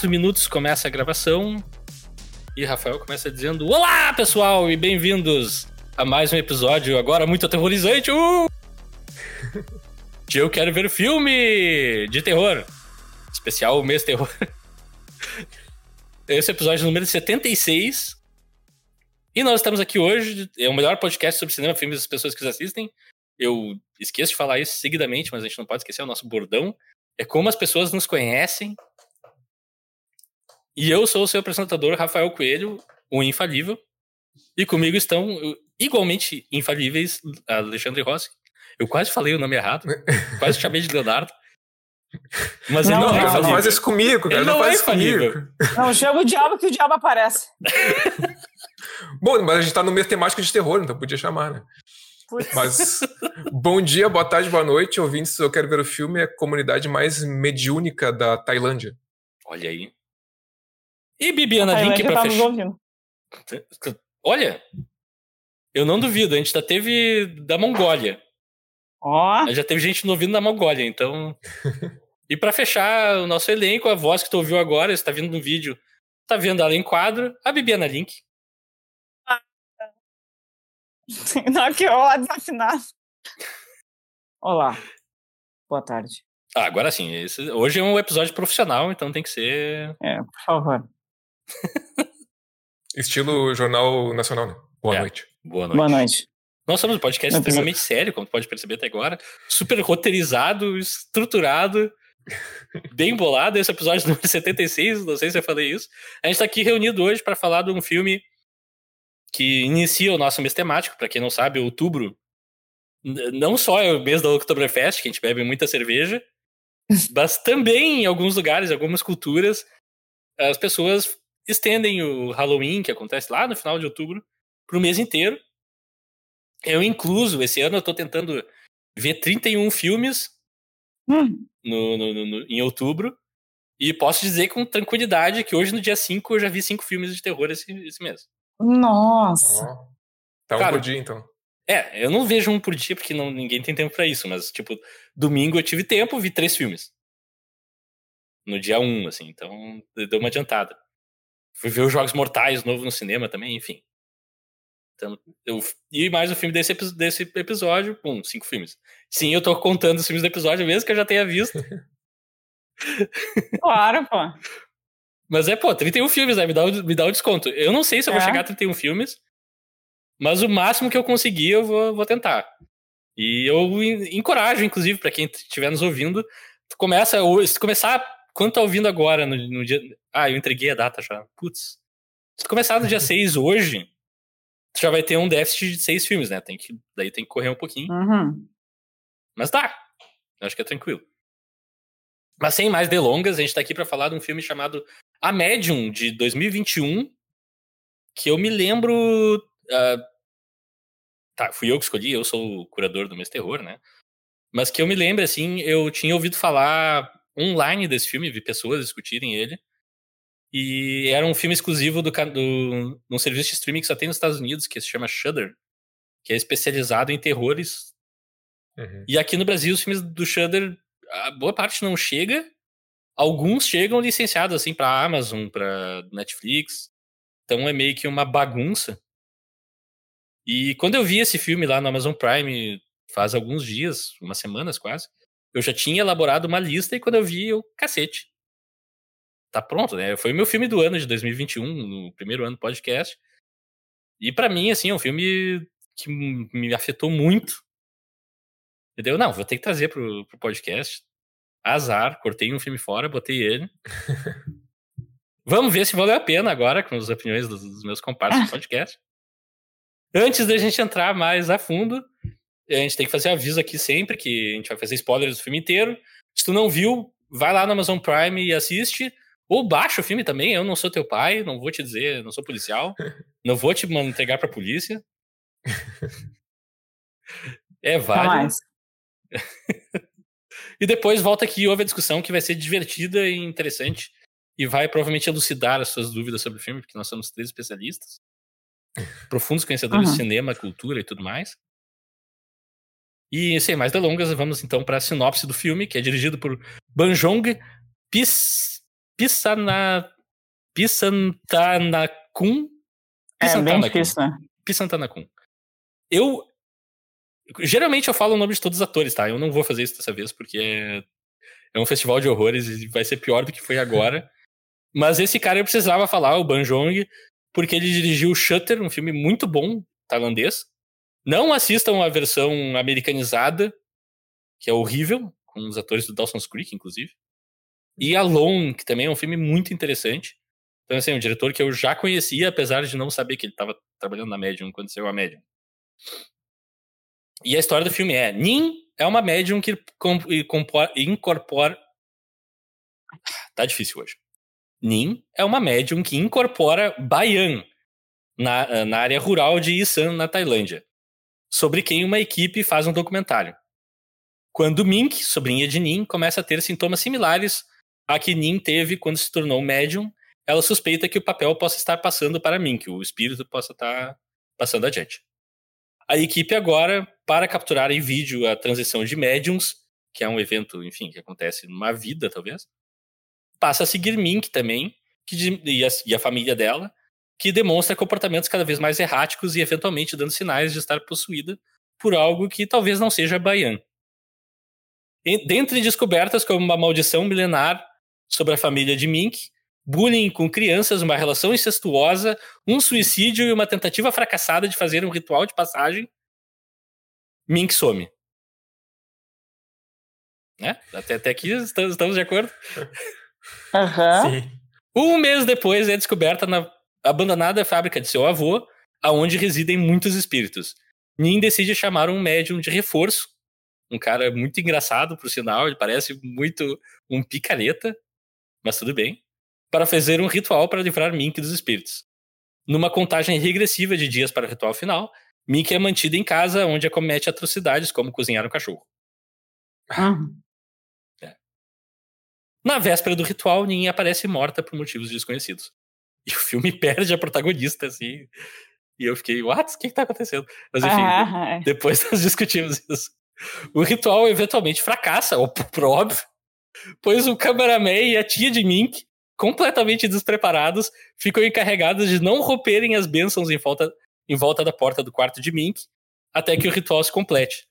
quatro minutos começa a gravação. E Rafael começa dizendo: Olá, pessoal, e bem-vindos a mais um episódio agora muito aterrorizante. Uh! de Eu Quero Ver Filme de Terror. Especial Mês Terror. Esse é o episódio número 76. E nós estamos aqui hoje. É o melhor podcast sobre cinema, filmes das pessoas que assistem. Eu esqueço de falar isso seguidamente, mas a gente não pode esquecer o nosso bordão. É como as pessoas nos conhecem. E eu sou o seu apresentador, Rafael Coelho, o infalível. E comigo estão igualmente infalíveis Alexandre Rossi. Eu quase falei o nome errado. quase chamei de Leonardo. Mas não, ele não, é não faz isso comigo, cara. Ele não, não faz é isso comigo. Não, chama o diabo que o diabo aparece. Bom, mas a gente tá no meio temático de terror, então podia chamar, né? Putz. Mas bom dia, boa tarde, boa noite, ouvintes. Eu quero ver o filme, é a comunidade mais mediúnica da Tailândia. Olha aí. E Bibiana Link pra tá fechar. Olha, eu não duvido, a gente já teve da Mongólia. Ó. Oh. Já teve gente no ouvindo da Mongólia, então. e para fechar o nosso elenco, a voz que tu ouviu agora, está vindo no vídeo, tá vendo ela em quadro, a Bibiana Link. Não, que ó, desafinado. Olá. Boa tarde. Ah, agora sim. Esse, hoje é um episódio profissional, então tem que ser. É, por favor. Estilo Jornal Nacional, né? Boa é. noite. Boa noite. Boa noite. Nós somos um podcast Não extremamente precisa... sério, como pode perceber até agora. Super roteirizado, estruturado, bem bolado. Esse episódio número 76, não sei se eu falei isso. A gente tá aqui reunido hoje para falar de um filme que inicia o nosso mês temático. Para quem não sabe, outubro não só é o mês da Oktoberfest, que a gente bebe muita cerveja, mas também em alguns lugares, algumas culturas, as pessoas estendem o Halloween, que acontece lá no final de outubro, para o mês inteiro. Eu incluso, esse ano eu estou tentando ver 31 filmes hum. no, no, no, em outubro. E posso dizer com tranquilidade que hoje, no dia 5, eu já vi cinco filmes de terror esse, esse mês. Nossa. Oh. Tá um Cara, por dia, então. É, eu não vejo um por dia porque não, ninguém tem tempo para isso, mas, tipo, domingo eu tive tempo, vi três filmes. No dia 1, um, assim, então deu uma adiantada. Fui ver os Jogos Mortais novo no cinema também, enfim. Então, eu, e mais um filme desse, desse episódio, um, cinco filmes. Sim, eu tô contando os filmes do episódio mesmo que eu já tenha visto. Claro, pô. Mas é, pô, 31 filmes, né? Me dá, o, me dá o desconto. Eu não sei se eu vou é. chegar a 31 filmes, mas o máximo que eu conseguir eu vou, vou tentar. E eu encorajo, inclusive, para quem estiver nos ouvindo, começa, se começar, quando tá ouvindo agora, no, no, dia. Ah, eu entreguei a data já. Putz. Se começar no dia 6 hoje, tu já vai ter um déficit de seis filmes, né? Tem que, daí tem que correr um pouquinho. Uhum. Mas dá. Eu acho que é tranquilo. Mas sem mais delongas, a gente tá aqui para falar de um filme chamado A Medium, de 2021, que eu me lembro. Uh, tá, fui eu que escolhi, eu sou o curador do mês terror, né? Mas que eu me lembro, assim, eu tinha ouvido falar online desse filme, vi pessoas discutirem ele. E era um filme exclusivo do, do num serviço de streaming que só tem nos Estados Unidos, que se chama Shudder, que é especializado em terrores. Uhum. E aqui no Brasil, os filmes do Shudder a boa parte não chega. Alguns chegam licenciados assim para Amazon, para Netflix. Então é meio que uma bagunça. E quando eu vi esse filme lá no Amazon Prime faz alguns dias, umas semanas quase, eu já tinha elaborado uma lista e quando eu vi, eu, cacete. Tá pronto, né? Foi o meu filme do ano de 2021, no primeiro ano do podcast. E para mim, assim, é um filme que me afetou muito. Entendeu? Não, vou ter que trazer pro, pro podcast. Azar, cortei um filme fora, botei ele. Vamos ver se valeu a pena agora com as opiniões dos, dos meus comparsas do podcast. Antes da gente entrar mais a fundo, a gente tem que fazer aviso aqui sempre que a gente vai fazer spoilers do filme inteiro. Se tu não viu, vai lá no Amazon Prime e assiste. Ou baixa o filme também. Eu não sou teu pai, não vou te dizer, não sou policial. não vou te entregar pra polícia. É válido. e depois volta aqui e ouve a discussão que vai ser divertida e interessante. E vai provavelmente elucidar as suas dúvidas sobre o filme, porque nós somos três especialistas. Profundos conhecedores uhum. de cinema, cultura e tudo mais. E sem mais delongas, vamos então para a sinopse do filme, que é dirigido por Banjong Pis, Pisana, Pisantanacum. É bem difícil, né? Pisantanacum. Eu. Geralmente eu falo o nome de todos os atores, tá? Eu não vou fazer isso dessa vez, porque é, é um festival de horrores e vai ser pior do que foi agora. Mas esse cara eu precisava falar, o Banjong, porque ele dirigiu Shutter, um filme muito bom, tailandês. Não assistam a versão americanizada, que é horrível, com os atores do Dawson's Creek, inclusive. E Alone, que também é um filme muito interessante. Então, assim, é um diretor que eu já conhecia, apesar de não saber que ele estava trabalhando na Medium quando saiu a Medium. E a história do filme é: Nin é uma Medium que incorpora. Tá difícil hoje. Nin é uma Medium que incorpora Bayan na, na área rural de Isan, na Tailândia, sobre quem uma equipe faz um documentário. Quando Mink, sobrinha de Nin, começa a ter sintomas similares a que Nin teve quando se tornou médium, ela suspeita que o papel possa estar passando para Mink, o espírito possa estar passando adiante. A equipe agora, para capturar em vídeo a transição de médiums, que é um evento, enfim, que acontece numa vida, talvez, passa a seguir Mink também, que, e, a, e a família dela, que demonstra comportamentos cada vez mais erráticos e eventualmente dando sinais de estar possuída por algo que talvez não seja Bayan. Dentre descobertas como uma maldição milenar sobre a família de Mink, bullying com crianças, uma relação incestuosa, um suicídio e uma tentativa fracassada de fazer um ritual de passagem, Mink some. Né? Até, até aqui estamos, estamos de acordo? Uhum. Um mês depois é descoberta na abandonada fábrica de seu avô, aonde residem muitos espíritos. Nin decide chamar um médium de reforço, um cara muito engraçado, por sinal, ele parece muito um picareta, mas tudo bem, para fazer um ritual para livrar Mink dos espíritos. Numa contagem regressiva de dias para o ritual final, Mink é mantida em casa, onde acomete atrocidades como cozinhar um cachorro. É. Na véspera do ritual, Nin aparece morta por motivos desconhecidos. E o filme perde a protagonista, assim. E eu fiquei, what? O que, que tá acontecendo? Mas enfim, Ah, depois nós discutimos isso. O ritual eventualmente fracassa, ou por óbvio, pois o cameraman e a tia de Mink, completamente despreparados, ficam encarregados de não romperem as bênçãos em volta, em volta da porta do quarto de Mink, até que o ritual se complete.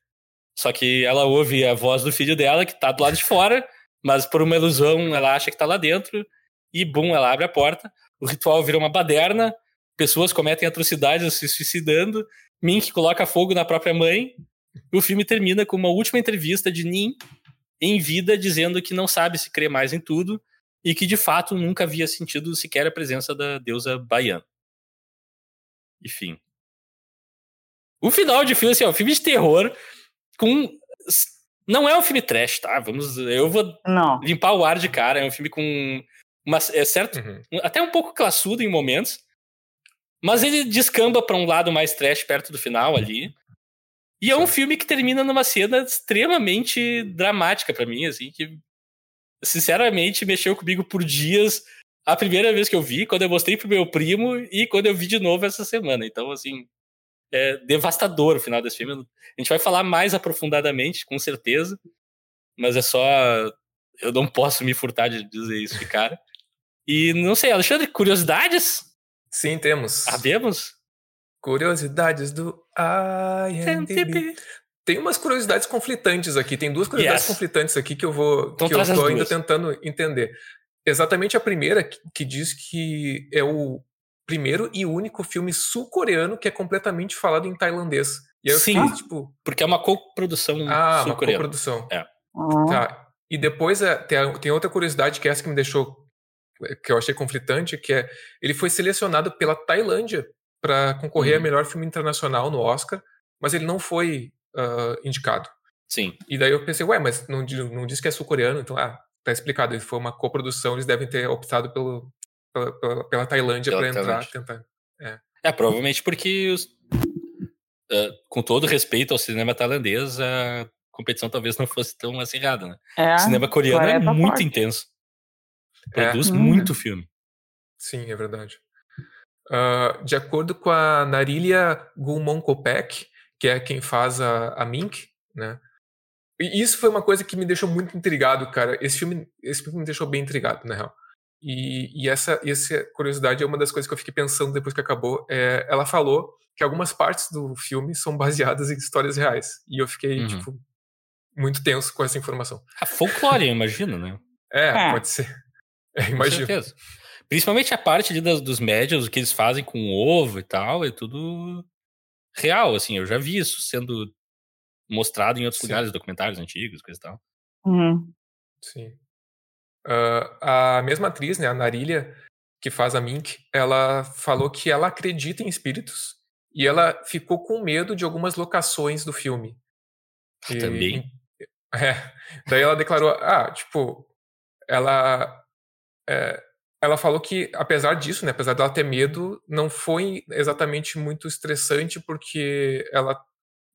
Só que ela ouve a voz do filho dela, que tá do lado de fora, mas por uma ilusão ela acha que tá lá dentro, e bum, ela abre a porta. O ritual vira uma baderna, pessoas cometem atrocidades se suicidando, Mink coloca fogo na própria mãe, e o filme termina com uma última entrevista de Nin em vida dizendo que não sabe se crê mais em tudo e que de fato nunca havia sentido sequer a presença da deusa Baiana. Enfim. O final de filme, assim, é um filme de terror com. Não é um filme trash, tá? Vamos. Eu vou Não. limpar o ar de cara. É um filme com. Uma, é certo? Uhum. Até um pouco classudo em momentos. Mas ele descamba para um lado mais trash perto do final ali. E é um filme que termina numa cena extremamente dramática para mim, assim, que sinceramente mexeu comigo por dias. A primeira vez que eu vi, quando eu mostrei pro meu primo e quando eu vi de novo essa semana. Então, assim, é devastador o final desse filme. A gente vai falar mais aprofundadamente, com certeza. Mas é só. Eu não posso me furtar de dizer isso de cara. E não sei, Alexandre, curiosidades? Sim, temos. Sabemos? Curiosidades do IMDb. Tem umas curiosidades conflitantes aqui. Tem duas curiosidades Yes. conflitantes aqui que eu vou Então que eu tô ainda tentando entender. Exatamente a primeira que, que diz que é o primeiro e único filme sul-coreano que é completamente falado em tailandês. E aí eu Sim. fiquei, tipo, Porque é uma coprodução ah, uma sul-coreana. coprodução. Ah, Tá. E depois é, tem, a- tem outra curiosidade que é essa que me deixou que eu achei conflitante, que é ele foi selecionado pela Tailândia para concorrer a Uhum. melhor filme internacional no Oscar, mas ele não foi ah, indicado. Sim. E daí eu pensei, ué, mas não, não diz que é sul-coreano, então ah, tá explicado. Ele foi uma coprodução, eles devem ter optado pelo, pela, pela, pela Tailândia para entrar, tentar. É, provavelmente porque, os- ah, com todo respeito ao cinema tailandês, a competição talvez não fosse tão acirrada, né? é. O cinema coreano é tá muito forte. intenso. É. Produz Hum. muito filme. Sim, é verdade. Ah, de acordo com a Narilia Gulmonkopek, que é quem faz a, a Mink, né? E isso foi uma coisa que me deixou muito intrigado, cara. Esse filme, esse filme me deixou bem intrigado, na real. E, e essa, essa curiosidade é uma das coisas que eu fiquei pensando depois que acabou. É, ela falou que algumas partes do filme são baseadas em histórias reais. E eu fiquei, uhum. tipo, muito tenso com essa informação. A folclore, eu imagino, né? É, é. pode ser. É, imagino. Com certeza. Principalmente a parte ali dos, dos médios, o que eles fazem com o ovo e tal, é tudo real, assim. Eu já vi isso sendo mostrado em outros Sim. lugares, documentários antigos, coisa e tal. Uhum. Sim. Uh, a mesma atriz, né, a Narilha, que faz a Mink, ela falou que ela acredita em espíritos e ela ficou com medo de algumas locações do filme. Ah, e, também? É. Daí ela declarou, ah, tipo, ela é, ela falou que apesar disso, né, apesar dela ter medo, não foi exatamente muito estressante porque ela,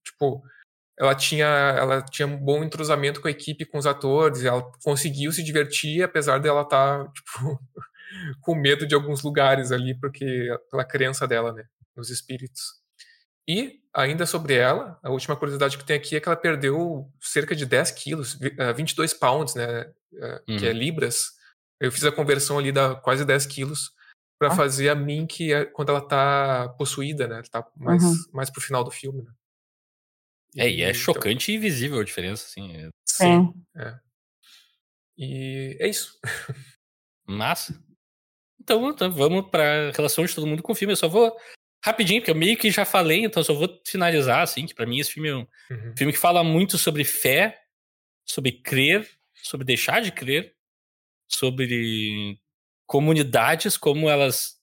tipo, ela tinha, ela tinha um bom entrosamento com a equipe, com os atores, ela conseguiu se divertir, apesar dela estar, tá, tipo, com medo de alguns lugares ali, porque pela crença dela, né, nos espíritos. E, ainda sobre ela, a última curiosidade que tem aqui é que ela perdeu cerca de 10 quilos, 22 eh, pounds, né, uhum. que é uhum. libras. Eu fiz a conversão ali da quase 10 quilos para ah. fazer a Mink é quando ela tá possuída, né, tá mais, uhum. mais pro final do filme, né. É, e é então chocante e visível a diferença, assim. É Sim. É. E é isso. Massa. Então, então vamos para relação de todo mundo com o filme. Eu só vou rapidinho, porque eu meio que já falei, então eu só vou finalizar, assim, que para mim esse filme é um uhum. filme que fala muito sobre fé, sobre crer, sobre deixar de crer, sobre comunidades, como elas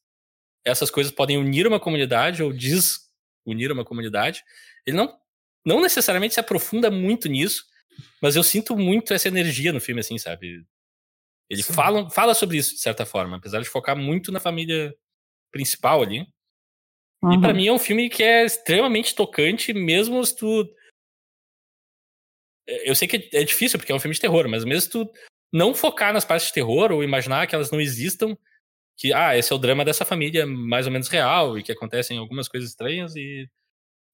essas coisas podem unir uma comunidade ou desunir uma comunidade. Ele não não necessariamente se aprofunda muito nisso, mas eu sinto muito essa energia no filme, assim, sabe? Ele fala, fala sobre isso, de certa forma, apesar de focar muito na família principal ali. Uhum. E para mim é um filme que é extremamente tocante, mesmo se tu. Eu sei que é difícil, porque é um filme de terror, mas mesmo se tu não focar nas partes de terror ou imaginar que elas não existam, que, ah, esse é o drama dessa família mais ou menos real e que acontecem algumas coisas estranhas e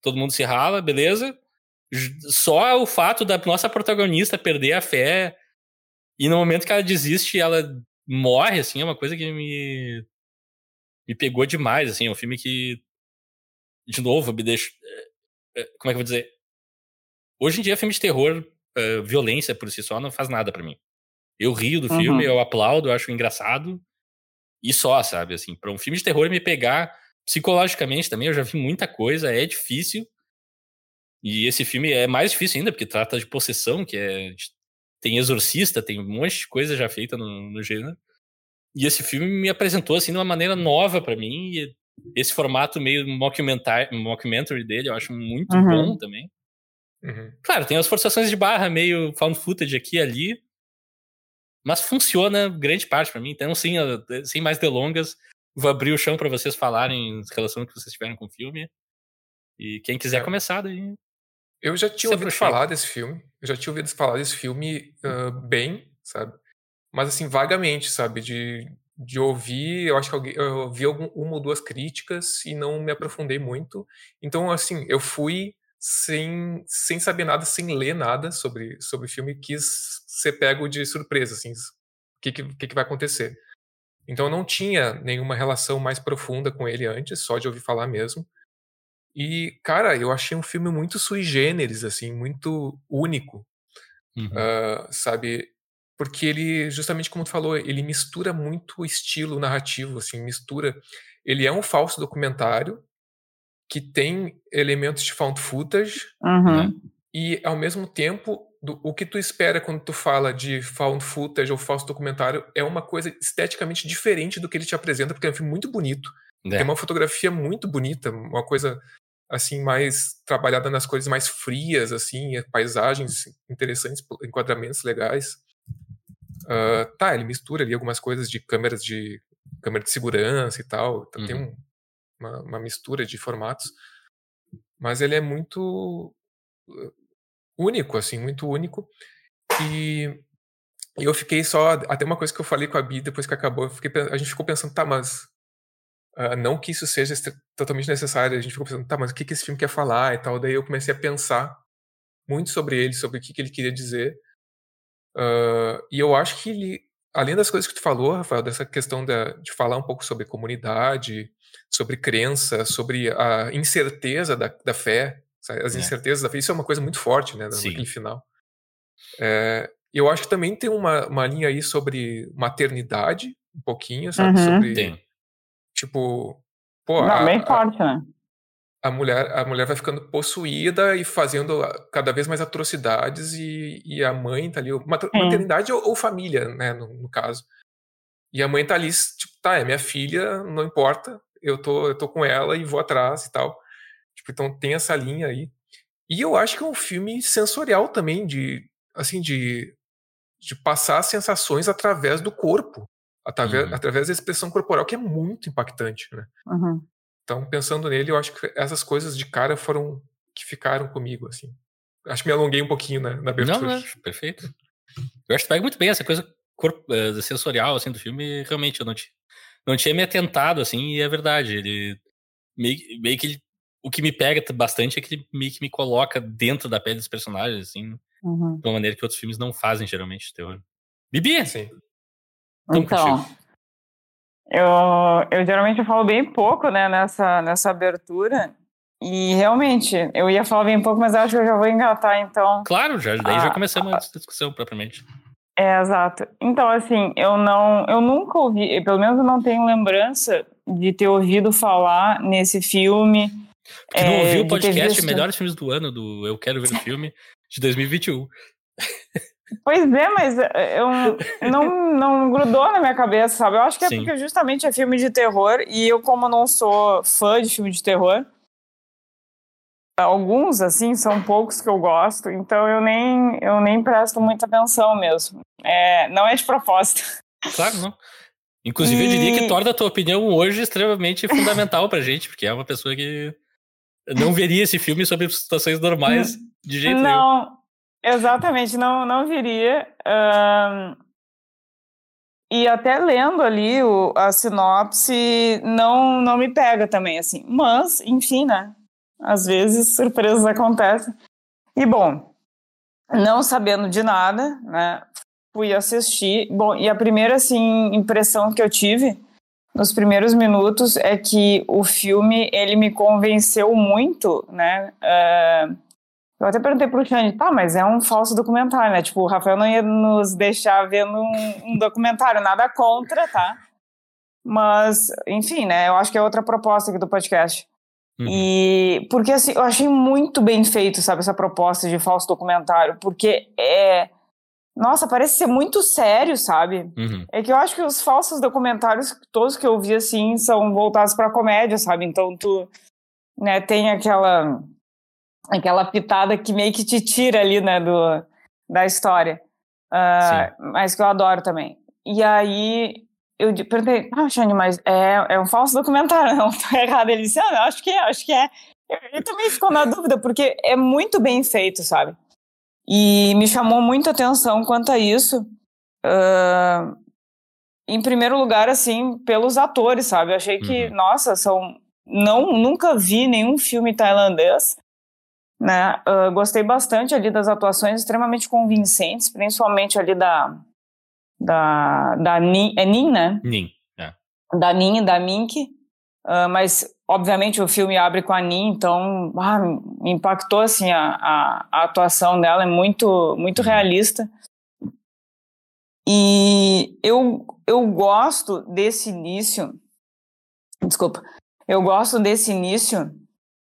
todo mundo se rala, beleza. Só o fato da nossa protagonista perder a fé e no momento que ela desiste, ela morre, assim, é uma coisa que me me pegou demais, assim, é um filme que de novo me deixa é, é, como é que eu vou dizer? Hoje em dia filme de terror, uh, violência por si só não faz nada para mim. Eu rio do uhum. filme, eu aplaudo, eu acho engraçado e só, sabe, assim, para um filme de terror me pegar psicologicamente também, eu já vi muita coisa, é difícil. E esse filme é mais difícil ainda, porque trata de possessão, que é. Tem exorcista, tem um monte de coisa já feita no, no gênero. E esse filme me apresentou assim de uma maneira nova para mim. E esse formato meio mockumentary, mockumentary dele eu acho muito uhum. bom também. Uhum. Claro, tem as forçações de barra meio found footage aqui e ali. Mas funciona grande parte para mim. Então, sim, sem mais delongas, Vou abrir o chão para vocês falarem em relação ao que vocês tiveram com o filme. E quem quiser é. começar daí. Eu já tinha ouvido falar desse filme. Eu já tinha ouvido falar desse filme uh, bem, sabe? Mas assim, vagamente, sabe? De, de ouvir, eu acho que alguém, eu ouvi algum, uma ou duas críticas e não me aprofundei muito. Então, assim, eu fui sem, sem saber nada, sem ler nada sobre, sobre o filme, quis ser pego de surpresa, assim, o que, que, que vai acontecer. Então eu não tinha nenhuma relação mais profunda com ele antes, só de ouvir falar mesmo. E, cara, eu achei um filme muito sui generis, assim, muito único. Uhum. Uh, sabe? Porque ele, justamente como tu falou, ele mistura muito o estilo narrativo, assim, mistura. Ele é um falso documentário que tem elementos de found footage, uhum. né? e ao mesmo tempo do, o que tu espera quando tu fala de found footage ou falso documentário é uma coisa esteticamente diferente do que ele te apresenta, porque é um filme muito bonito. É. Tem uma fotografia muito bonita, uma coisa assim mais trabalhada nas coisas mais frias, assim, paisagens interessantes, enquadramentos legais. Uh, tá, ele mistura ali algumas coisas de câmeras de câmera de segurança e tal. Então uhum. Tem um, uma, uma mistura de formatos, mas ele é muito único, assim, muito único. E eu fiquei só. Até uma coisa que eu falei com a Bi depois que acabou, fiquei, a gente ficou pensando, tá, mas. Uh, não que isso seja totalmente necessário, a gente ficou pensando, tá, mas o que, que esse filme quer falar e tal. Daí eu comecei a pensar muito sobre ele, sobre o que, que ele queria dizer. Uh, e eu acho que ele além das coisas que tu falou, Rafael, dessa questão da, de falar um pouco sobre comunidade, sobre crença, sobre a incerteza da, da fé? As É. incertezas da isso é uma coisa muito forte, né, Sim. naquele final. É, eu acho que também tem uma, uma linha aí sobre maternidade, um pouquinho, sabe? Uhum. Sobre, Tem. tipo, pô, Não, a, bem a- forte, né? a mulher, a mulher vai ficando possuída e fazendo cada vez mais atrocidades e, e a mãe tá ali, maternidade ou, ou família, né, no, no caso. E a mãe tá ali, tipo, tá, é minha filha, não importa, eu tô, eu tô com ela e vou atrás e tal. Tipo, então tem essa linha aí. E eu acho que é um filme sensorial também, de, assim, de, de passar sensações através do corpo, através, Uhum. através da expressão corporal, que é muito impactante, né? Uhum. Então, pensando nele, eu acho que essas coisas de cara foram que ficaram comigo, assim. Acho que me alonguei um pouquinho na, na abertura. Não, não, perfeito. Eu acho que pega muito bem essa coisa corp- eh, sensorial assim, do filme. Realmente, eu não, tinha não tinha me atentado, assim, e é verdade. Ele meio, meio que ele- o que me pega bastante é que ele meio que me coloca dentro da pele dos personagens, assim, Uhum. de uma maneira que outros filmes não fazem, geralmente, terror. Bibi! Sim. Tamo Então, eu, eu geralmente falo bem pouco, né, nessa, nessa abertura. E realmente, eu ia falar bem pouco, mas acho que eu já vou engatar, então. Claro, já, daí já Ah, começamos ah, a discussão propriamente. É, exato. Então, assim, eu não, eu nunca ouvi, pelo menos eu não tenho lembrança de ter ouvido falar nesse filme. Porque não é, ouviu o podcast visto- Melhores Filmes do Ano, do Eu Quero Ver o Filme, de 2021. Pois é, mas eu não, não grudou na minha cabeça, sabe? Eu acho que é Sim. porque justamente é filme de terror e eu, como não sou fã de filme de terror, alguns, assim, são poucos que eu gosto, então eu nem, eu nem presto muita atenção mesmo. É, não é de propósito. Claro, não. Inclusive, eu diria que E- torna a tua opinião hoje extremamente fundamental pra gente, porque é uma pessoa que não veria esse filme sobre situações normais de jeito nenhum. Não, exatamente, não, não viria. E até lendo ali o, a sinopse, não, não me pega também, assim. Mas, enfim, né? Às vezes surpresas acontecem. E, bom, não sabendo de nada, né? Fui assistir. Bom, e a primeira, assim, impressão que eu tive nos primeiros minutos é que o filme, ele me convenceu muito, né? Ah, eu até perguntei pro Xande, tá, mas é um falso documentário, né? Tipo, o Rafael não ia nos deixar vendo um, um documentário, nada contra, tá? Mas, enfim, né? Eu acho que é outra proposta aqui do podcast. Uhum. E porque assim, eu achei muito bem feito, sabe, essa proposta de falso documentário, porque é. Nossa, parece ser muito sério, sabe? Uhum. É que eu acho que os falsos documentários, todos que eu vi assim, são voltados pra comédia, sabe? Então tu né, tem aquela aquela pitada que meio que te tira ali, né, do, da história. Ah, mas que eu adoro também. E aí eu perguntei, ah, Xande, mas é, é um falso documentário, não tô errado. Ele disse, ah, não, acho que é, acho que é. Ele também ficou na dúvida, porque é muito bem feito, sabe? E me chamou muita atenção quanto a isso. Ah, em primeiro lugar, assim, pelos atores, sabe? Eu achei que, Uhum. nossa, são. Não, nunca vi nenhum filme tailandês, né? Ah, gostei bastante ali das atuações extremamente convincentes, principalmente ali da. Da, da Nin, é Nin, né? Nin. É. da Nin e da Mink, ah, mas obviamente o filme abre com a Nin, então ah, me impactou assim a, a, a atuação dela é muito muito realista. E eu eu gosto desse início, desculpa, eu gosto desse início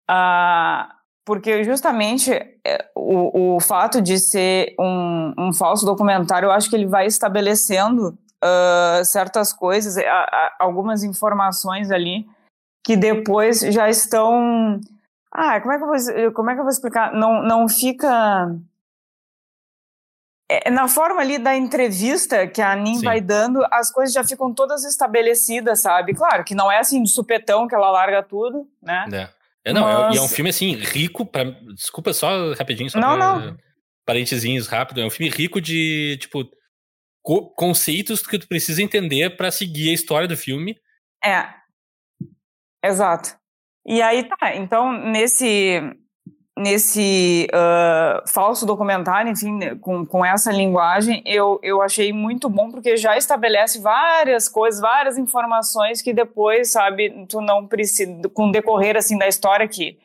ah, porque justamente é, o, o fato de ser um, um falso documentário, eu acho que ele vai estabelecendo ah, certas coisas, a- a- algumas informações ali que depois já estão. Ah, como é que eu vou, como é que eu vou explicar? Não, não fica. É, na forma ali da entrevista que a Nin Sim. vai dando, as coisas já ficam todas estabelecidas, sabe? Claro que não é assim de supetão que ela larga tudo, né? É. É, não, é- e é um Mas- filme assim, rico pra. Desculpa só rapidinho, só Não, pra- não. Parentezinhos rápido. É um filme rico de, tipo, co- conceitos que tu precisa entender pra seguir a história do filme. É. Exato. E aí tá, então nesse nesse uh, falso documentário, enfim, né, com, com essa linguagem, eu, eu achei muito bom porque já estabelece várias coisas, várias informações que depois, sabe, tu não precisa, com o decorrer, assim, da história aqui.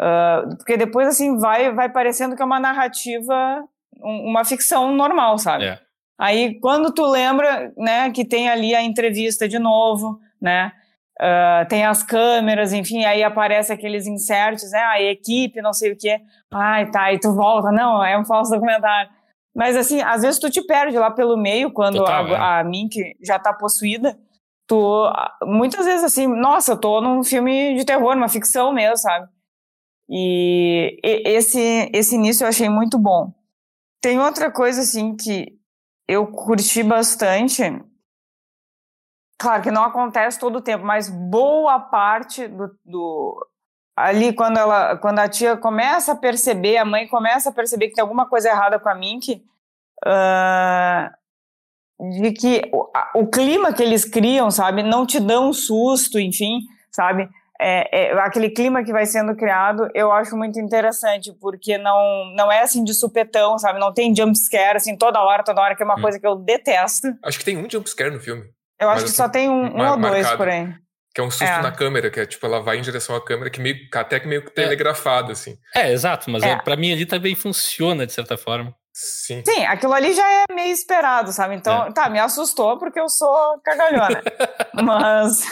Uh, porque depois, assim, vai, vai parecendo que é uma narrativa, um, uma ficção normal, sabe? É. Aí, quando tu lembra, né, que tem ali a entrevista de novo, né, Uh, tem as câmeras, enfim, aí aparece aqueles inserts, né? A equipe, não sei o quê. Ai, tá, e tu volta. Não, é um falso documentário. Mas, assim, às vezes tu te perde lá pelo meio, quando Total, a, é. a Mink já tá possuída. Tu, muitas vezes, assim, nossa, eu tô num filme de terror, uma ficção mesmo, sabe? E, e esse, esse início eu achei muito bom. Tem outra coisa, assim, que eu curti bastante, Claro que não acontece todo o tempo, mas boa parte do, do, ali quando ela, quando a tia começa a perceber, a mãe começa a perceber que tem alguma coisa errada com a Mink, uh, de que o, o, clima que eles criam, sabe, não te dão um susto, enfim, sabe, é, é, aquele clima que vai sendo criado, eu acho muito interessante, porque não, não é assim de supetão, sabe, não tem jump scare, assim, toda hora, toda hora, que é uma hum. coisa que eu detesto. Acho que tem um jump scare no filme. Eu acho que só tem um, um ou dois, porém. Que é um susto é. na câmera, que é tipo, ela vai em direção à câmera, que meio, até que meio que telegrafado, assim. É, exato, mas é. para mim ali também funciona, de certa forma. Sim. Sim, aquilo ali já é meio esperado, sabe? Então, é. tá, me assustou porque eu sou cagalhona. mas,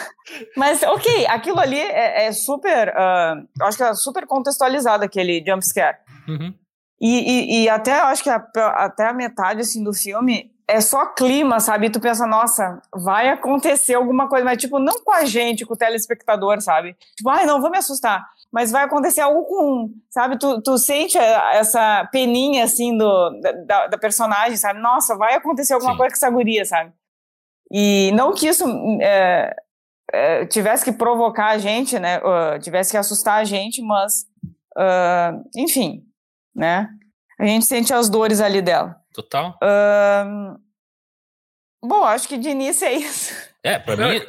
mas, ok, aquilo ali é, é super, uh, acho que é super contextualizado aquele jumpscare. Uhum. E, e, e, até, acho que a, até a metade, assim, do filme, é só clima, sabe? E tu pensa, nossa, vai acontecer alguma coisa, mas tipo, não com a gente, com o telespectador, sabe? Tipo, ai, não, vou me assustar. Mas vai acontecer algo com, sabe? Tu, tu sente essa peninha, assim, do, da, da personagem, sabe? Nossa, vai acontecer alguma Sim. coisa com essa guria, sabe? E não que isso é, é, tivesse que provocar a gente, né? Uh, tivesse que assustar a gente, mas, uh, enfim, né? A gente sente as dores ali dela. Total. bom, acho que de início é isso. É, pra mim.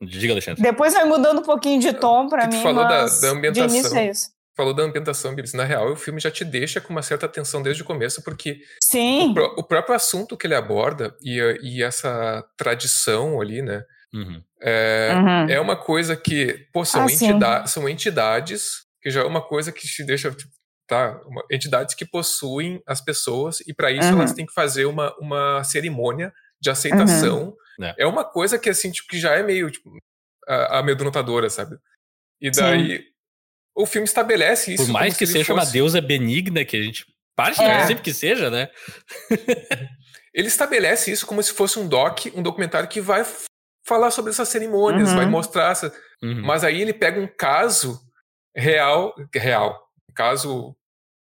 Diga, Alexandre. Depois vai mudando um pouquinho de tom pra mim. falou mas da, da ambientação. De início é isso. Falou da ambientação, Bibs. Na real, o filme já te deixa com uma certa tensão desde o começo, porque Sim. O, o próprio assunto que ele aborda e, e essa tradição ali, né? Uhum. É, uhum. é uma coisa que, pô, são, ah, entidade, são entidades, que já é uma coisa que te deixa, tipo, tá? Uma, entidades que possuem as pessoas e para isso uhum. elas têm que fazer uma, uma cerimônia de aceitação. Uhum. É. uma coisa que assim tipo, que já é meio tipo, amedrontadora, sabe? E daí Sim. o filme estabelece isso. Por mais que seja fosse... uma deusa benigna que a gente parte é. sempre que seja, né? ele estabelece isso como se fosse um doc, um documentário que vai falar sobre essas cerimônias, uhum. vai mostrar essa... Uhum. Mas aí ele pega um caso real, real, caso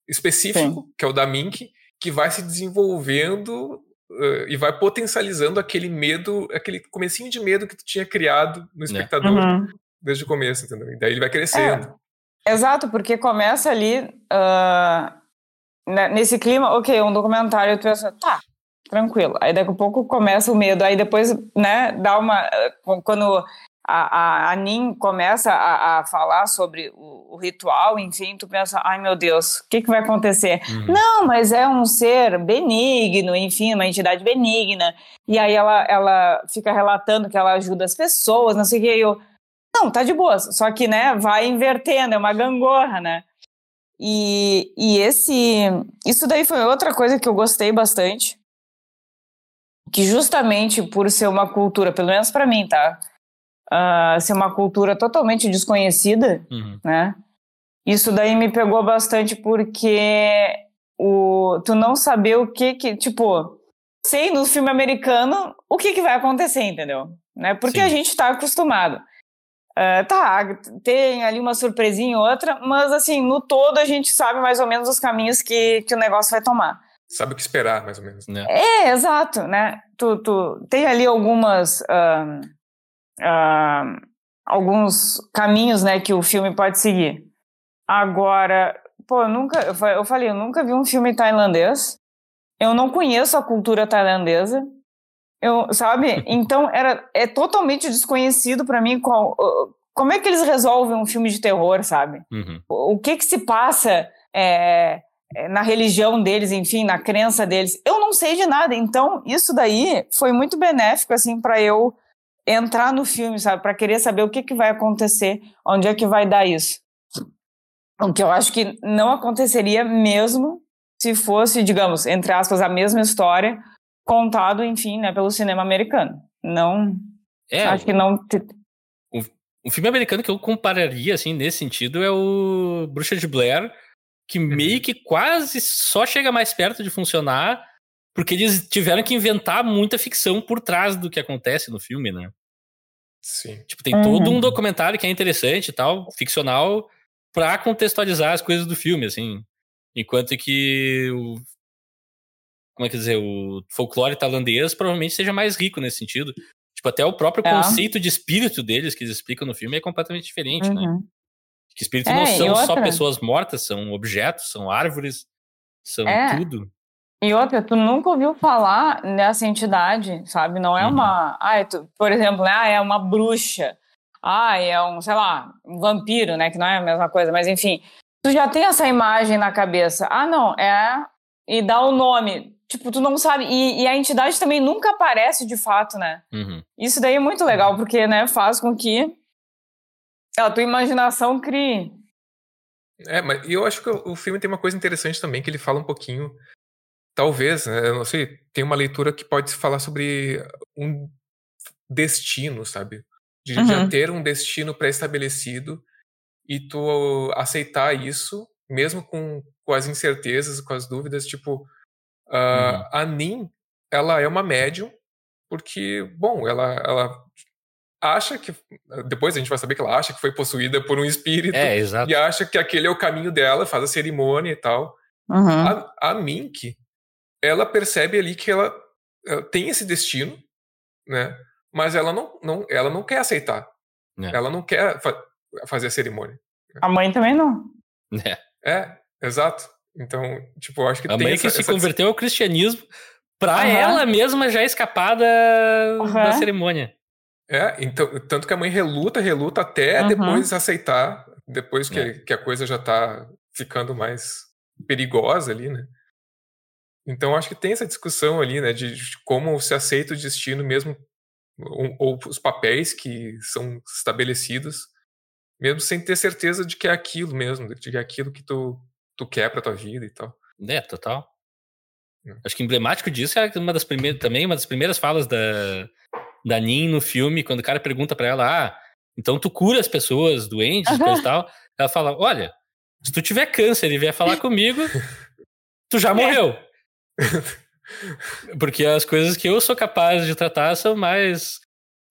específico, Sim. que é o da Mink, que vai se desenvolvendo uh, e vai potencializando aquele medo, aquele comecinho de medo que tu tinha criado no é. espectador uhum. desde o começo, entendeu? E daí ele vai crescendo. É, exato, porque começa ali uh, nesse clima, ok, um documentário, tu pensa, tá, tranquilo. Aí daqui a pouco começa o medo, aí depois, né, dá uma. Quando a, a, a Nin começa a, a falar sobre o, o, ritual, enfim, tu pensa, ai meu Deus, o que, que vai acontecer? Uhum. Não, mas é um ser benigno, enfim, uma entidade benigna. E aí ela, ela fica relatando que ela ajuda as pessoas, não sei o que, e eu, não, tá de boa, só que, né, vai invertendo, é uma gangorra, né? E, e esse, isso daí foi outra coisa que eu gostei bastante, que justamente por ser uma cultura, pelo menos para mim, tá? Uh, ser uma cultura totalmente desconhecida, uhum. né? Isso daí me pegou bastante porque o, tu não saber o que que, tipo, sei no filme americano o que que vai acontecer, entendeu? Né? Porque Sim. a gente está acostumado. Uh, tá, tem ali uma surpresinha ou outra, mas assim, no todo a gente sabe mais ou menos os caminhos que, que o negócio vai tomar. Sabe o que esperar, mais ou menos. Né? É, exato, né? Tu, tu tem ali algumas uh, uh, alguns caminhos, né, que o filme pode seguir. Agora, pô, eu nunca, eu falei, eu nunca vi um filme tailandês. Eu não conheço a cultura tailandesa. Eu, sabe? Então era é totalmente desconhecido para mim qual, como é que eles resolvem um filme de terror, sabe? Uhum. O que que se passa é, é, na religião deles, enfim, na crença deles. Eu não sei de nada. Então, isso daí foi muito benéfico, assim, para eu entrar no filme, sabe? Para querer saber o que, que vai acontecer, onde é que vai dar isso. O que eu acho que não aconteceria mesmo se fosse, digamos, entre aspas, a mesma história contado, enfim, né, pelo cinema americano. Não. É, acho que não. Um, um filme americano que eu compararia, assim, nesse sentido, é o Bruxa de Blair, que uhum. meio que quase só chega mais perto de funcionar, porque eles tiveram que inventar muita ficção por trás do que acontece no filme, né? Sim. Tipo, tem uhum. todo um documentário que é interessante e tal, ficcional, pra contextualizar as coisas do filme, assim. Enquanto que o. Como é que dizer? O folclore tailandês provavelmente seja mais rico nesse sentido. Tipo, até o próprio é. conceito de espírito deles que eles explicam no filme é completamente diferente, né? uhum. né? Que espíritos é, não são só pessoas mortas, são objetos, são árvores, são é. tudo. E outra, tu nunca ouviu falar dessa entidade, sabe? Não é uhum. uma. Ah, tu, por exemplo, né? ah, é uma bruxa. Ah, é um, sei lá, um vampiro, né? Que não é a mesma coisa, mas enfim. Tu já tem essa imagem na cabeça. Ah, não, é. E dá o um nome. Tipo, tu não sabe. E, e, a entidade também nunca aparece de fato, né? Uhum. Isso daí é muito legal, porque, né, faz com que a tua imaginação crie. É, mas eu acho que o filme tem uma coisa interessante também, que ele fala um pouquinho. Talvez, né, eu não sei, tem uma leitura que pode falar sobre um destino, sabe? De uhum. já ter um destino pré-estabelecido e tu aceitar isso, mesmo com, com as incertezas, com as dúvidas, tipo, uh, uhum. a Nin, ela é uma médium, porque, bom, ela, ela acha que. Depois a gente vai saber que ela acha que foi possuída por um espírito. É, exato. E acha que aquele é o caminho dela, faz a cerimônia e tal. Uhum. A, a Mink, ela percebe ali que ela, ela, tem esse destino, né? Mas ela não, não, ela não quer aceitar. É. Ela não quer fa fazer a cerimônia. A mãe também não. É. É, exato. Então, tipo, eu acho que a tem mãe essa, que se essa... converteu ao cristianismo pra uhum. ela mesma já escapar da, uhum. da cerimônia. É, então, tanto que a mãe reluta, reluta até uhum. depois aceitar, depois que, é. que a coisa já tá ficando mais perigosa ali, né? Então acho que tem essa discussão ali, né, de, de como se aceita o destino mesmo, ou, ou, os papéis que são estabelecidos, mesmo sem ter certeza de que é aquilo mesmo, de que é aquilo que tu, tu quer pra tua vida e tal. É, total. É. Acho que emblemático disso é uma das primeiras, também uma das primeiras falas da, da Nin no filme, quando o cara pergunta para ela, ah, então tu cura as pessoas doentes uhum. e tal, ela fala, olha, se tu tiver câncer e vier falar comigo, tu já é. morreu. Porque as coisas que eu sou capaz de tratar são mais.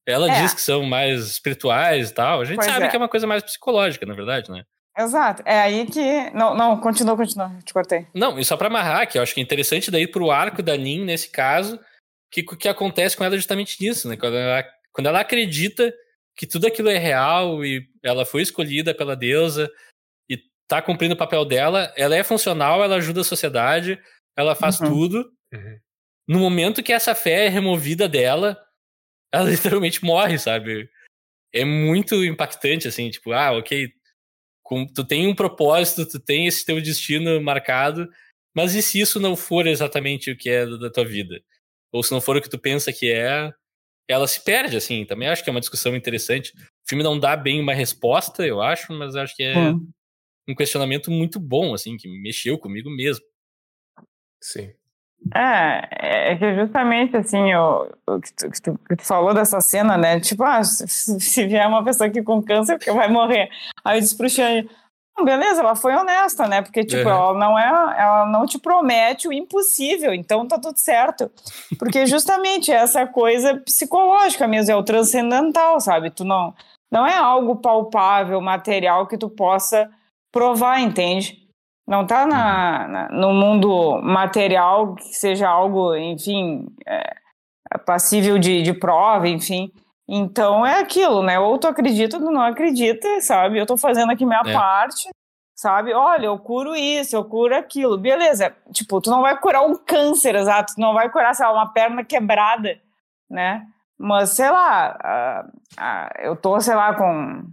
Ela é. diz que são mais espirituais e tal. A gente pois sabe é. que é uma coisa mais psicológica, na verdade, né? Exato. É aí que. Não, não, continua, continua. Te cortei. Não, e só pra amarrar, que eu acho que é interessante daí pro arco da Nin, nesse caso, que, que acontece com ela é justamente nisso, né? Quando ela, quando ela acredita que tudo aquilo é real e ela foi escolhida pela deusa e tá cumprindo o papel dela, ela é funcional, ela ajuda a sociedade, ela faz uhum. tudo. Uhum. No momento que essa fé é removida dela, ela literalmente morre, sabe? É muito impactante, assim, tipo, ah, ok, com, tu tem um propósito, tu tem esse teu destino marcado, mas e se isso não for exatamente o que é da tua vida? ou se não for o que tu pensa que é, ela se perde, assim. Também acho que é uma discussão interessante. O filme não dá bem uma resposta, eu acho, mas acho que é hum. um questionamento muito bom, assim, que mexeu comigo mesmo. Sim. É, é que justamente assim, o, o que, tu, que, tu, que, tu, falou dessa cena, né? Tipo, ah, se, se vier uma pessoa aqui com câncer, porque vai morrer. Aí eu disse pro Xande, beleza, ela foi honesta, né? Porque, tipo, ela não é, ela não te promete o impossível, então tá tudo certo. Porque justamente essa coisa psicológica mesmo, é o transcendental, sabe? Tu não, não é algo palpável, material que tu possa provar, entende? Não tá na, na no mundo material que seja algo, enfim, é, passível de, de prova, enfim. Então é aquilo, né? Ou tu acredita ou não acredita, sabe? Eu tô fazendo aqui minha é. parte, sabe? Olha, eu curo isso, eu curo aquilo. Beleza. Tipo, tu não vai curar um câncer, exato. Tu não vai curar, sei lá, uma perna quebrada, né? Mas, sei lá, uh, uh, eu tô, sei lá, com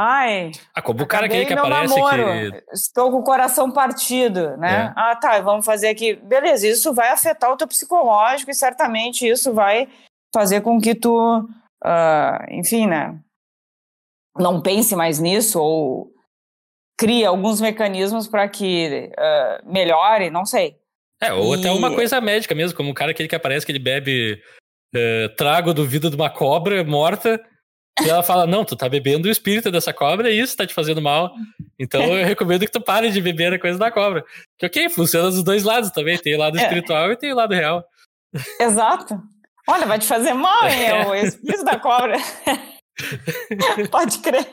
Ai. Ah, como o cara aquele que aparece namoro, que. Estou com o coração partido, né? É. Ah, tá, vamos fazer aqui. Beleza, isso vai afetar o teu psicológico e certamente isso vai fazer com que tu, ah, enfim, né? Não pense mais nisso ou crie alguns mecanismos para que ah, melhore, não sei. É, ou até E- uma coisa médica mesmo, como o cara aquele que aparece que ele bebe eh, trago do vidro de uma cobra morta. E ela fala: Não, tu tá bebendo o espírito dessa cobra e isso tá te fazendo mal. Então eu recomendo que tu pare de beber a coisa da cobra. Que ok, funciona dos dois lados também. Tem o lado É. espiritual e tem o lado real. Exato. Olha, vai te fazer mal, hein? É o espírito da cobra. Pode crer.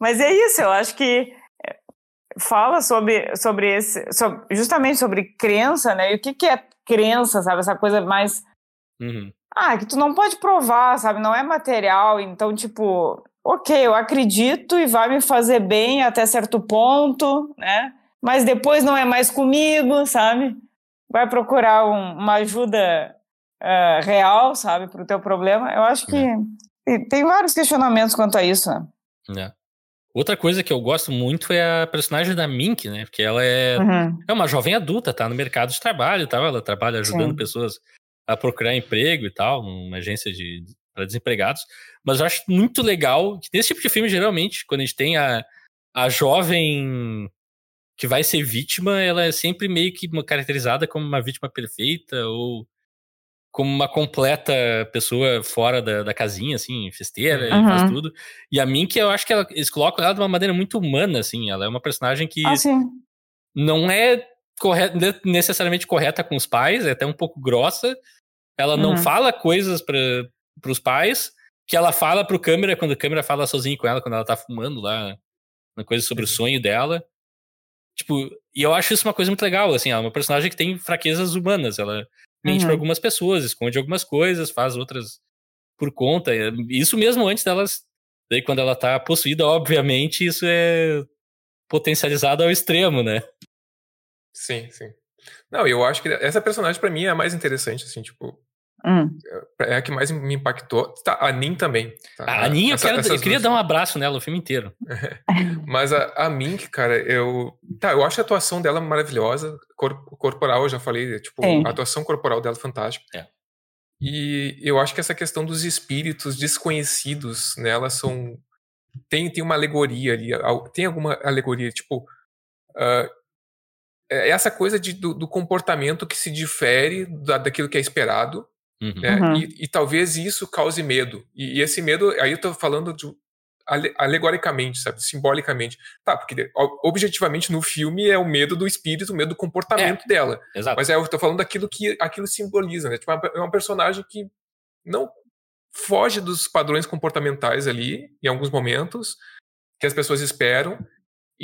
Mas é isso, eu acho que é, fala sobre, sobre esse, sobre- justamente sobre crença, né? E o que, que é crença, sabe? Essa coisa mais. Uhum. Ah, que tu não pode provar, sabe? Não é material. Então, tipo, ok, eu acredito e vai me fazer bem até certo ponto, né? Mas depois não é mais comigo, sabe? Vai procurar um- uma ajuda ah, real, sabe, para o teu problema. Eu acho que tem, tem vários questionamentos quanto a isso, né? É. Outra coisa que eu gosto muito é a personagem da Mink, né? Porque ela é, Uhum. é uma jovem adulta, tá no mercado de trabalho e tal. Ela trabalha ajudando Sim. pessoas a procurar emprego e tal, numa agência de para desempregados. Mas eu acho muito legal que nesse tipo de filme, geralmente, quando a gente tem a, a jovem que vai ser vítima, ela é sempre meio que uma- caracterizada como uma vítima perfeita ou como uma completa pessoa fora da, da casinha, assim, festeira, e Uhum. faz tudo. E a Mink, eu acho que ela- eles colocam ela de uma maneira muito humana, assim. Ela é uma personagem que Ah, não é necessariamente correta com os pais, é até um pouco grossa. Ela não Uhum. fala coisas para os pais que ela fala pro câmera quando a câmera fala sozinha com ela, quando ela tá fumando lá, uma coisa sobre o Uhum. sonho dela. Tipo, e eu acho isso uma coisa muito legal, assim, ela é uma personagem que tem fraquezas humanas, ela mente Uhum. pra algumas pessoas, esconde algumas coisas, faz outras por conta. Isso mesmo antes delas, daí quando ela tá possuída, obviamente, isso é potencializado ao extremo, né? Sim, sim. Não, eu acho que essa personagem pra mim é a mais interessante, assim, tipo, Hum. é a que mais me impactou. Tá, a Nin também. tá? A Aninha, eu, quero- eu queria duas. dar um abraço nela o filme inteiro. Mas a, a Mink, cara, eu. Tá, eu acho a atuação dela maravilhosa. Cor- corporal, eu já falei, tipo, Sim. a atuação corporal dela é fantástica. É. E eu acho que essa questão dos espíritos desconhecidos nela são. Tem, tem uma alegoria ali. al- Tem alguma alegoria, tipo. é essa coisa de, do, do comportamento que se difere da, daquilo que é esperado Uhum. né? Uhum. E, e talvez isso cause medo. E, e esse medo, aí eu tô falando de, ale- alegoricamente, sabe? Simbolicamente. Tá, porque objetivamente no filme é o medo do espírito, o medo do comportamento dela. Exato. Mas é, eu tô falando daquilo que aquilo simboliza, né? Tipo, é uma- é uma personagem que não foge dos padrões comportamentais ali, em alguns momentos, que as pessoas esperam,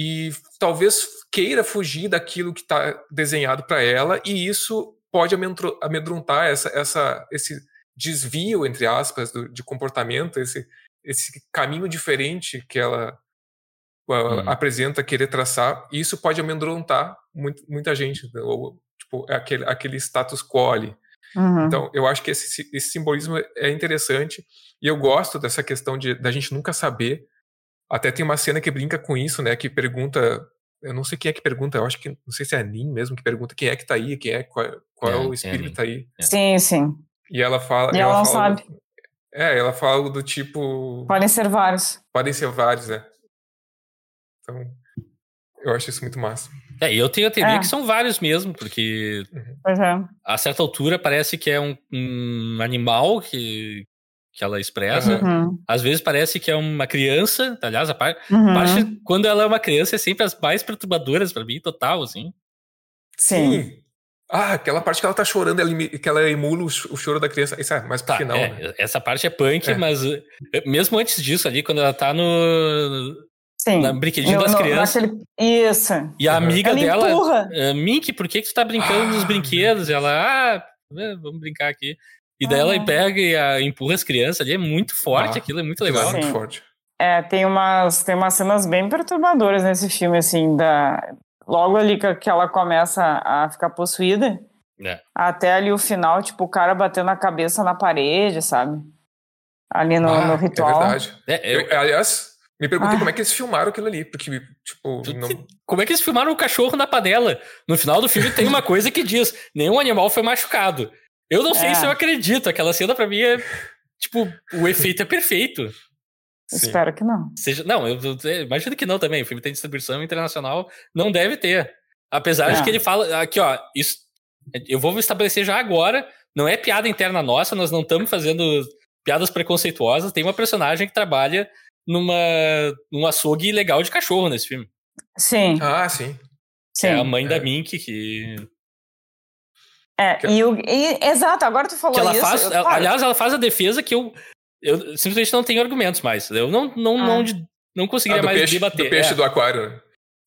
e talvez queira fugir daquilo que está desenhado para ela, e isso pode amedro- amedrontar essa, essa, esse desvio, entre aspas, do- de comportamento, esse, esse caminho diferente que ela uh, Uhum. apresenta querer traçar, e isso pode amedrontar muito, muita gente, né? ou tipo, é aquele, aquele status quo ali. Uhum. Então, eu acho que esse, esse simbolismo é interessante e eu gosto dessa questão de da gente nunca saber. Até tem uma cena que brinca com isso, né? Que pergunta, eu não sei quem é que pergunta, eu acho que não sei se é a Nin mesmo que pergunta quem é que tá aí, quem é qual, qual é, É, é o a espírito Nin. que tá aí. Sim, sim. E ela fala, E ela não fala sabe. é, ela fala algo do tipo Podem ser vários. podem ser vários, né? Então, eu acho isso muito massa. É, e eu tenho a teoria É. que são vários mesmo, porque Pois é. a certa altura parece que é um, um animal que, que ela expressa. Uhum. Às vezes parece que é uma criança. Aliás, a par- Uhum. parte quando ela é uma criança é sempre as mais perturbadoras pra mim, total, assim. Sim. Ah, aquela parte que ela tá chorando, ela que ela emula o, ch- o choro da criança. Isso é mais pro Tá, final, é, né? essa parte é punk, É. mas uh, mesmo antes disso ali, quando ela tá no Sim. na brinquedinho das no- crianças naquele- Isso. e a amiga Ela dela, empurra. "Ah, Mink, por que que tu tá brincando nos Ah, brinquedos? E ela, ah, é, vamos brincar aqui. E daí ela Ah. pega e ah, empurra as crianças ali, é muito forte Ah, aquilo, é muito é legal. muito forte. É, tem umas, tem umas cenas bem perturbadoras nesse filme, assim, da... Logo ali que, que ela começa a ficar possuída, É. até ali o final, tipo, o cara batendo a cabeça na parede, sabe? Ali no, Ah, no É ritual. verdade. É, eu- Eu- aliás, Me perguntei ah. como é que eles filmaram aquilo ali, porque, tipo. Não... Como é que eles filmaram o cachorro na padela? No final do filme tem uma coisa que diz: nenhum animal foi machucado. Eu não sei é. se eu acredito. Aquela cena pra mim é. Tipo, o efeito é perfeito. Espero que não. Seja, não, eu, eu, imagino que não também. O filme tem distribuição internacional, não deve ter. Apesar é. de que ele fala. Aqui, ó, isso. Eu vou estabelecer já agora. Não é piada interna nossa, nós não estamos fazendo piadas preconceituosas. Tem uma personagem que trabalha numa, num açougue legal de cachorro nesse filme. Sim. Ah, sim. sim. É a mãe é. da Mink que. É, que... E, o, e, exato, agora tu falou que ela isso. Faz, eu, aliás, ela faz a defesa que eu, eu simplesmente não tenho argumentos mais. Eu não, não, ah. não, não conseguiria ah, mais peixe, debater. Do peixe é. do aquário, né?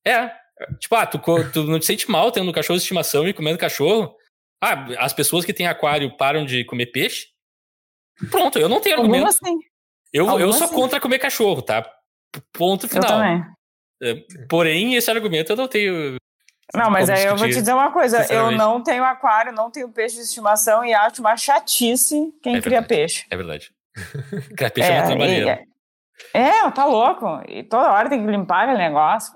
É. Tipo, ah, tu, tu não te sente mal tendo cachorro de estimação e comendo cachorro? Ah, as pessoas que têm aquário param de comer peixe? Pronto, eu não tenho argumento. Assim. Eu, eu sou assim. contra comer cachorro, tá? Ponto final. Eu também. É, porém, esse argumento eu não tenho. Não, mas aí eu vou te dizer uma coisa: eu não tenho aquário, não tenho peixe de estimação e acho uma chatice quem é cria peixe. É verdade. Criar peixe é, é uma trabalheira. É, tá louco. E toda hora tem que limpar aquele negócio.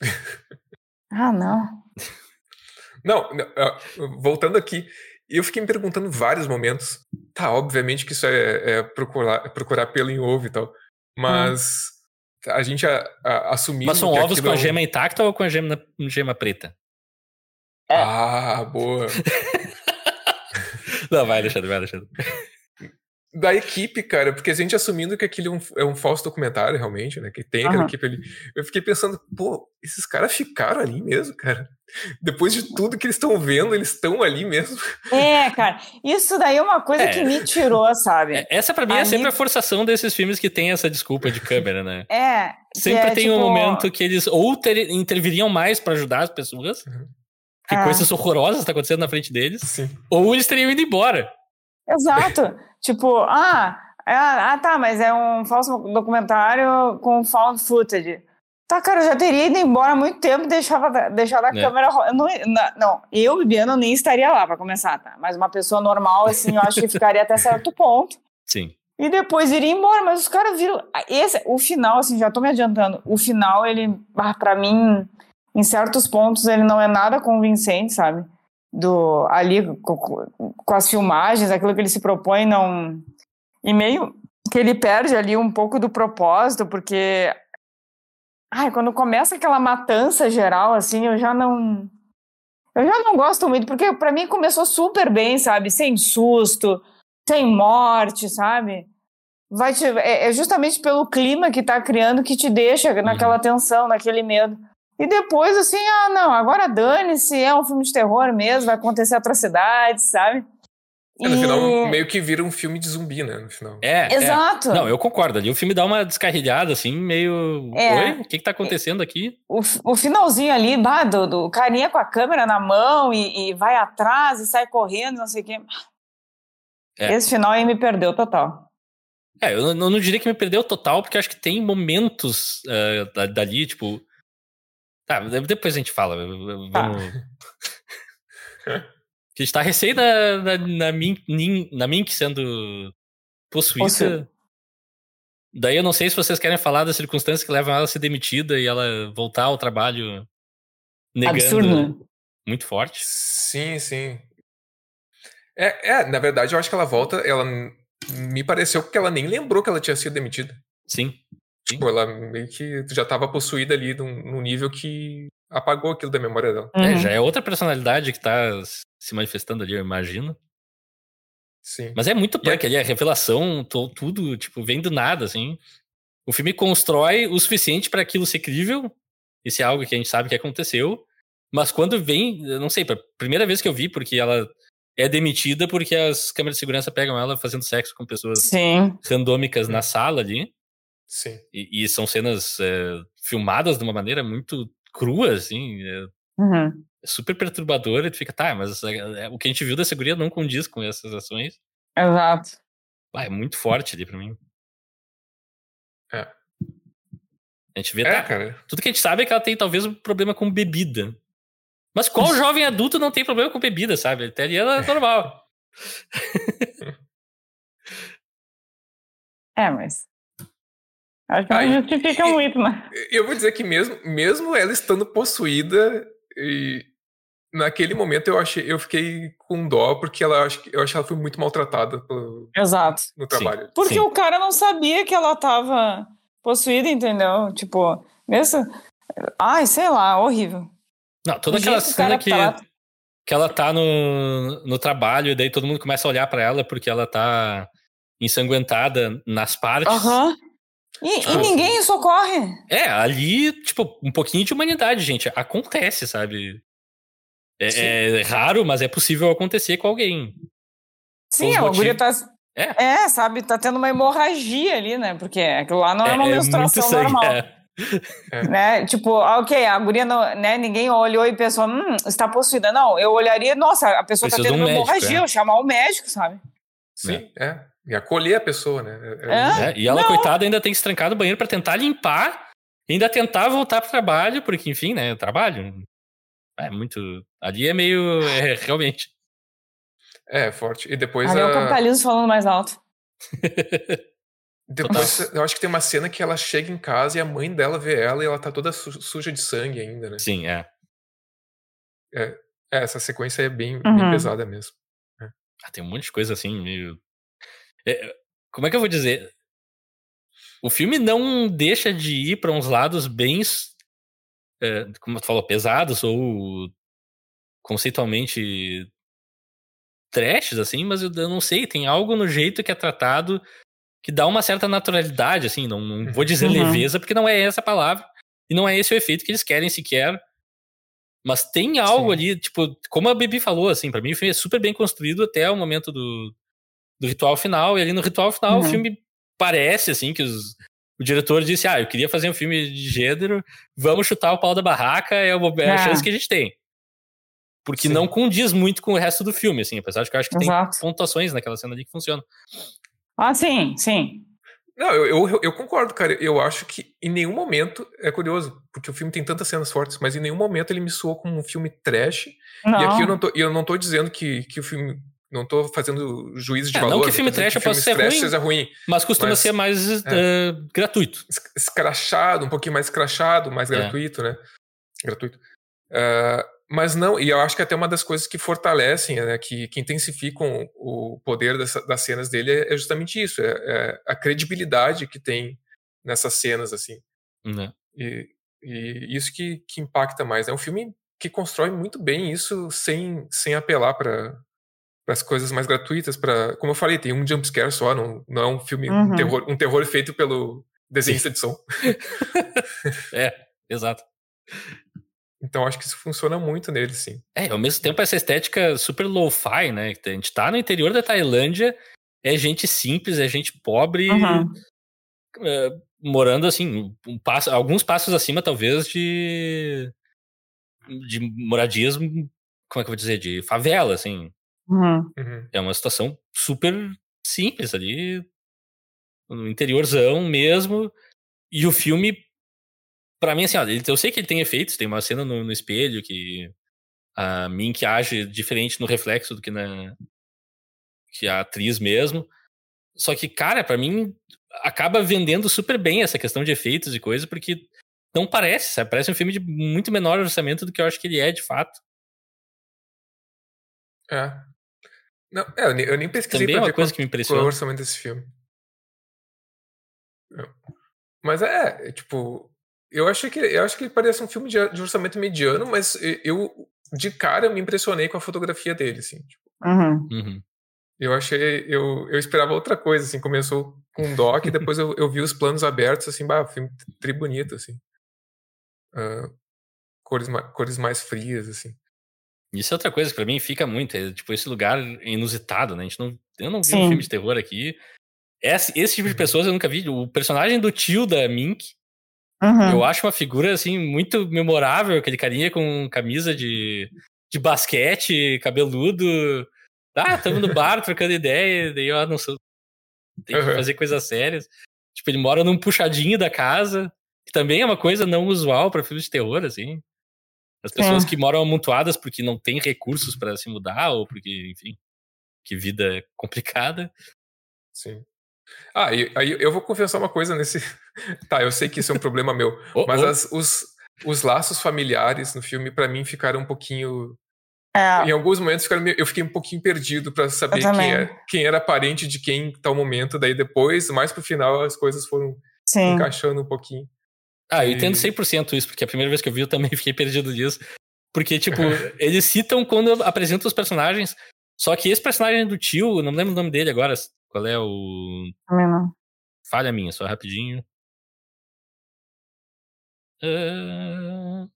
ah, não. Não, voltando aqui, eu fiquei me perguntando vários momentos. Tá, obviamente que isso é, é procurar, procurar pelo em ovo e tal. Mas hum. A gente a, a, assumindo. Mas são ovos com a é gema intacta ou com a gema, gema preta? É. Ah, boa. Não, vai, Alexandre, vai, Alexandre da equipe, cara, porque a gente assumindo que aquilo é um, é um falso documentário, realmente, né? Que tem aquela uhum. equipe ali. Eu fiquei pensando, pô, esses caras ficaram ali mesmo, cara. Depois de tudo que eles estão vendo, eles estão ali mesmo. É, cara, isso daí é uma coisa é. que me tirou, sabe? É, essa para mim é sempre a forçação desses filmes que tem essa desculpa de câmera, né? É. Sempre é, tem tipo... um momento que eles ou ter, interviriam mais para ajudar as pessoas, uhum. que é. coisas horrorosas estão tá acontecendo na frente deles, Sim. ou eles teriam ido embora. Exato. tipo, ah, é, ah, tá, mas é um falso documentário com found footage. Tá, cara, eu já teria ido embora há muito tempo e deixava, deixado a é. câmera. Eu não, não, eu, Bibiana, nem estaria lá para começar, tá? Mas uma pessoa normal, assim, eu acho que ficaria até certo ponto. Sim. E depois iria embora, mas os caras viram. Esse, o final, assim, já tô me adiantando. O final, ele, ah, para mim, em certos pontos, ele não é nada convincente, sabe? Do ali com, com, as filmagens, aquilo que ele se propõe não e meio que ele perde ali um pouco do propósito, porque ai, quando começa aquela matança geral assim, eu já não eu já não gosto muito, porque para mim começou super bem, sabe? Sem susto, sem morte, sabe? Vai te, é, é justamente pelo clima que tá criando que te deixa naquela uhum. tensão, naquele medo. E depois, assim, ah, não, agora dane-se, é um filme de terror mesmo, vai acontecer atrocidades, sabe? É, no e... final, meio que vira um filme de zumbi, né? No final. É. é. Exato. É. Não, eu concordo. Ali o filme dá uma descarrilhada, assim, meio. É. Oi? O que, que tá acontecendo aqui? O, o finalzinho ali, bah, do, do carinha com a câmera na mão e, e vai atrás e sai correndo, não sei o quê. É. Esse final aí me perdeu total. É, eu não, eu não diria que me perdeu total, porque acho que tem momentos uh, dali, tipo Tá, depois a gente fala. Vamos... Tá. que está recém na, na, na, Mink, na Mink sendo possuída. Daí eu não sei se vocês querem falar das circunstâncias que levam ela a ser demitida e ela voltar ao trabalho negando. Absurdo. Né? Muito forte. Sim, sim. É, é, na verdade, eu acho que ela volta. Ela me pareceu que ela nem lembrou que ela tinha sido demitida. Sim. Tipo, ela meio que já estava possuída ali num, num, nível que apagou aquilo da memória dela. Uhum. É, já é outra personalidade que tá se manifestando ali, eu imagino. Sim. Mas é muito punk é... ali, a revelação, tudo, tipo, vem do nada, assim. O filme constrói o suficiente para aquilo ser crível. Isso é algo que a gente sabe que aconteceu. Mas quando vem, eu não sei, a primeira vez que eu vi, porque ela é demitida porque as câmeras de segurança pegam ela fazendo sexo com pessoas Sim. randômicas na sala ali. Sim. E, e são cenas é, filmadas de uma maneira muito crua, assim. É, uhum. é super perturbadora. E tu fica, tá, mas é, o que a gente viu da segurança não condiz com essas ações. Exato. Ah, é muito forte ali pra mim. É. A gente vê, é, tá, cara. tudo que a gente sabe é que ela tem talvez um problema com bebida. Mas qual jovem adulto não tem problema com bebida, sabe? Até ali ela é normal. é, mas Acho que não justifica e, muito, né? Eu vou dizer que mesmo, mesmo ela estando possuída, e naquele momento eu achei, eu fiquei com dó, porque ela, eu acho que ela foi muito maltratada pelo, Exato. no trabalho. Sim. Porque Sim. o cara não sabia que ela tava possuída, entendeu? Tipo, mesmo. Ai, sei lá, horrível. Não, toda o aquela cena que, que ela tá no, no trabalho, e daí todo mundo começa a olhar para ela porque ela tá ensanguentada nas partes. Aham. Uhum. E, tipo, e, ninguém socorre. É, ali, tipo, um pouquinho de humanidade, gente. Acontece, sabe? É, é raro, mas é possível acontecer com alguém. Sim, a guria tá. É. é, sabe? Tá tendo uma hemorragia ali, né? Porque aquilo lá não é, é uma menstruação sangue, normal. É. Né? Tipo, ok, a guria não, né? Ninguém olhou e pensou, hum, está possuída. Não, eu olharia, nossa, a pessoa tá Precisa tá tendo um uma médico, hemorragia, eu chamar o médico, sabe? Sim, é. E acolher a pessoa, né? É, é, é e ela, não. coitada, ainda tem que se trancar no banheiro para tentar limpar, ainda tentar voltar pro trabalho, porque, enfim, né? Trabalho. É muito. Ali é meio. É, realmente. É, forte. E depois. Ali a... é o capitalismo falando mais alto. depois, eu acho que tem uma cena que ela chega em casa e a mãe dela vê ela e ela tá toda suja de sangue ainda, né? Sim, é. É, é essa sequência é bem, uhum. bem pesada mesmo. É. Ah, tem um monte de coisa assim, meio é, como é que eu vou dizer? O filme não deixa de ir para uns lados bem, é, como tu falou, pesados ou conceitualmente trashes, assim, mas eu, eu, não sei, tem algo no jeito que é tratado que dá uma certa naturalidade, assim, não, não vou dizer uhum. leveza, porque não é essa a palavra, e não é esse o efeito que eles querem sequer, mas tem algo Sim. ali, tipo, como a Bibi falou, assim, para mim o filme é super bem construído até o momento do, do ritual final, e ali no ritual final uhum. o filme parece, assim, que os, o diretor disse, ah, eu queria fazer um filme de gênero, vamos chutar o pau da barraca, é, é a chance que a gente tem. Porque Sim. não condiz muito com o resto do filme, assim, apesar de que eu acho que Exato. tem pontuações naquela cena ali que funcionam. Ah, sim, sim. Não, eu, eu, eu, concordo, cara. Eu acho que em nenhum momento, é curioso, porque o filme tem tantas cenas fortes, mas em nenhum momento ele me soou como um filme trash. Não. E aqui eu não tô, eu não tô dizendo que, que o filme não tô fazendo juízo de é, valor. Não que filme trash possa ser ruim, seja ruim, mas costuma mas, ser mais é, uh, gratuito. Escrachado, um pouquinho mais escrachado, mais é. gratuito, né? Gratuito. Uh, mas não, e eu acho que até uma das coisas que fortalecem, né, que, que intensificam o poder dessa, das cenas dele é, é justamente isso, é, é, a credibilidade que tem nessas cenas, assim. Uhum. E, e, isso que, que impacta mais. É um filme que constrói muito bem isso sem, sem apelar para as coisas mais gratuitas, para como eu falei, tem um jump scare só, não, não é um filme uhum. um, terror, um terror feito pelo desenhista de som. é, exato. Então acho que isso funciona muito nele, sim. É, ao mesmo tempo essa estética super lo-fi, né? A gente tá no interior da Tailândia, é gente simples, é gente pobre, uhum. uh, morando assim, um passo, alguns passos acima talvez de de moradias, como é que eu vou dizer, de favela, assim. Uhum. uhum. É uma situação super simples ali, no interiorzão mesmo. E o filme, para mim, assim, ó, eu sei que ele tem efeitos, tem uma cena no, no espelho que a Mink age diferente no reflexo do que na que a atriz mesmo. Só que, cara, para mim acaba vendendo super bem essa questão de efeitos e coisa, porque não parece, sabe? Parece um filme de muito menor orçamento do que eu acho que ele é de fato. É. Não, é, eu nem pesquisei Também pra é uma ver coisa qual, que me impressiona. qual é o orçamento desse filme. Mas é, é, tipo, eu achei que eu acho que ele parece um filme de, de, orçamento mediano, mas eu de cara me impressionei com a fotografia dele, assim. Tipo, uhum. Uhum. Eu achei, eu, eu esperava outra coisa, assim, começou com um doc e depois eu, eu vi os planos abertos, assim, bah, filme tri bonito, assim. Uh, cores, cores mais frias, assim. Isso é outra coisa que pra mim fica muito, é tipo esse lugar inusitado, né? A gente não, eu não vi Sim. um filme de terror aqui. Esse, esse tipo de uhum. pessoas eu nunca vi. O personagem do tio da Mink, uhum. eu acho uma figura assim muito memorável, aquele carinha com camisa de, de basquete, cabeludo. Ah, tamo no bar trocando ideia, daí eu não sou. Tem que uhum. fazer coisas sérias. Tipo, ele mora num puxadinho da casa, que também é uma coisa não usual para filmes de terror, assim. As pessoas é. que moram amontoadas porque não têm recursos para se mudar ou porque, enfim, que vida complicada. Sim. Ah, e, aí eu vou confessar uma coisa nesse. tá, eu sei que isso é um problema meu, oh, mas oh. As, os, os laços familiares no filme, para mim, ficaram um pouquinho. É. Em alguns momentos eu fiquei um pouquinho perdido para saber quem, é, quem, era parente de quem em tal momento. Daí depois, mais pro final, as coisas foram Sim. encaixando um pouquinho. Ah, eu entendo 100% isso, porque a primeira vez que eu vi eu também fiquei perdido disso. Porque, tipo, eles citam quando apresentam os personagens. Só que esse personagem do tio, não me lembro o nome dele agora. Qual é o. Também não. Falha minha, só rapidinho. Uh...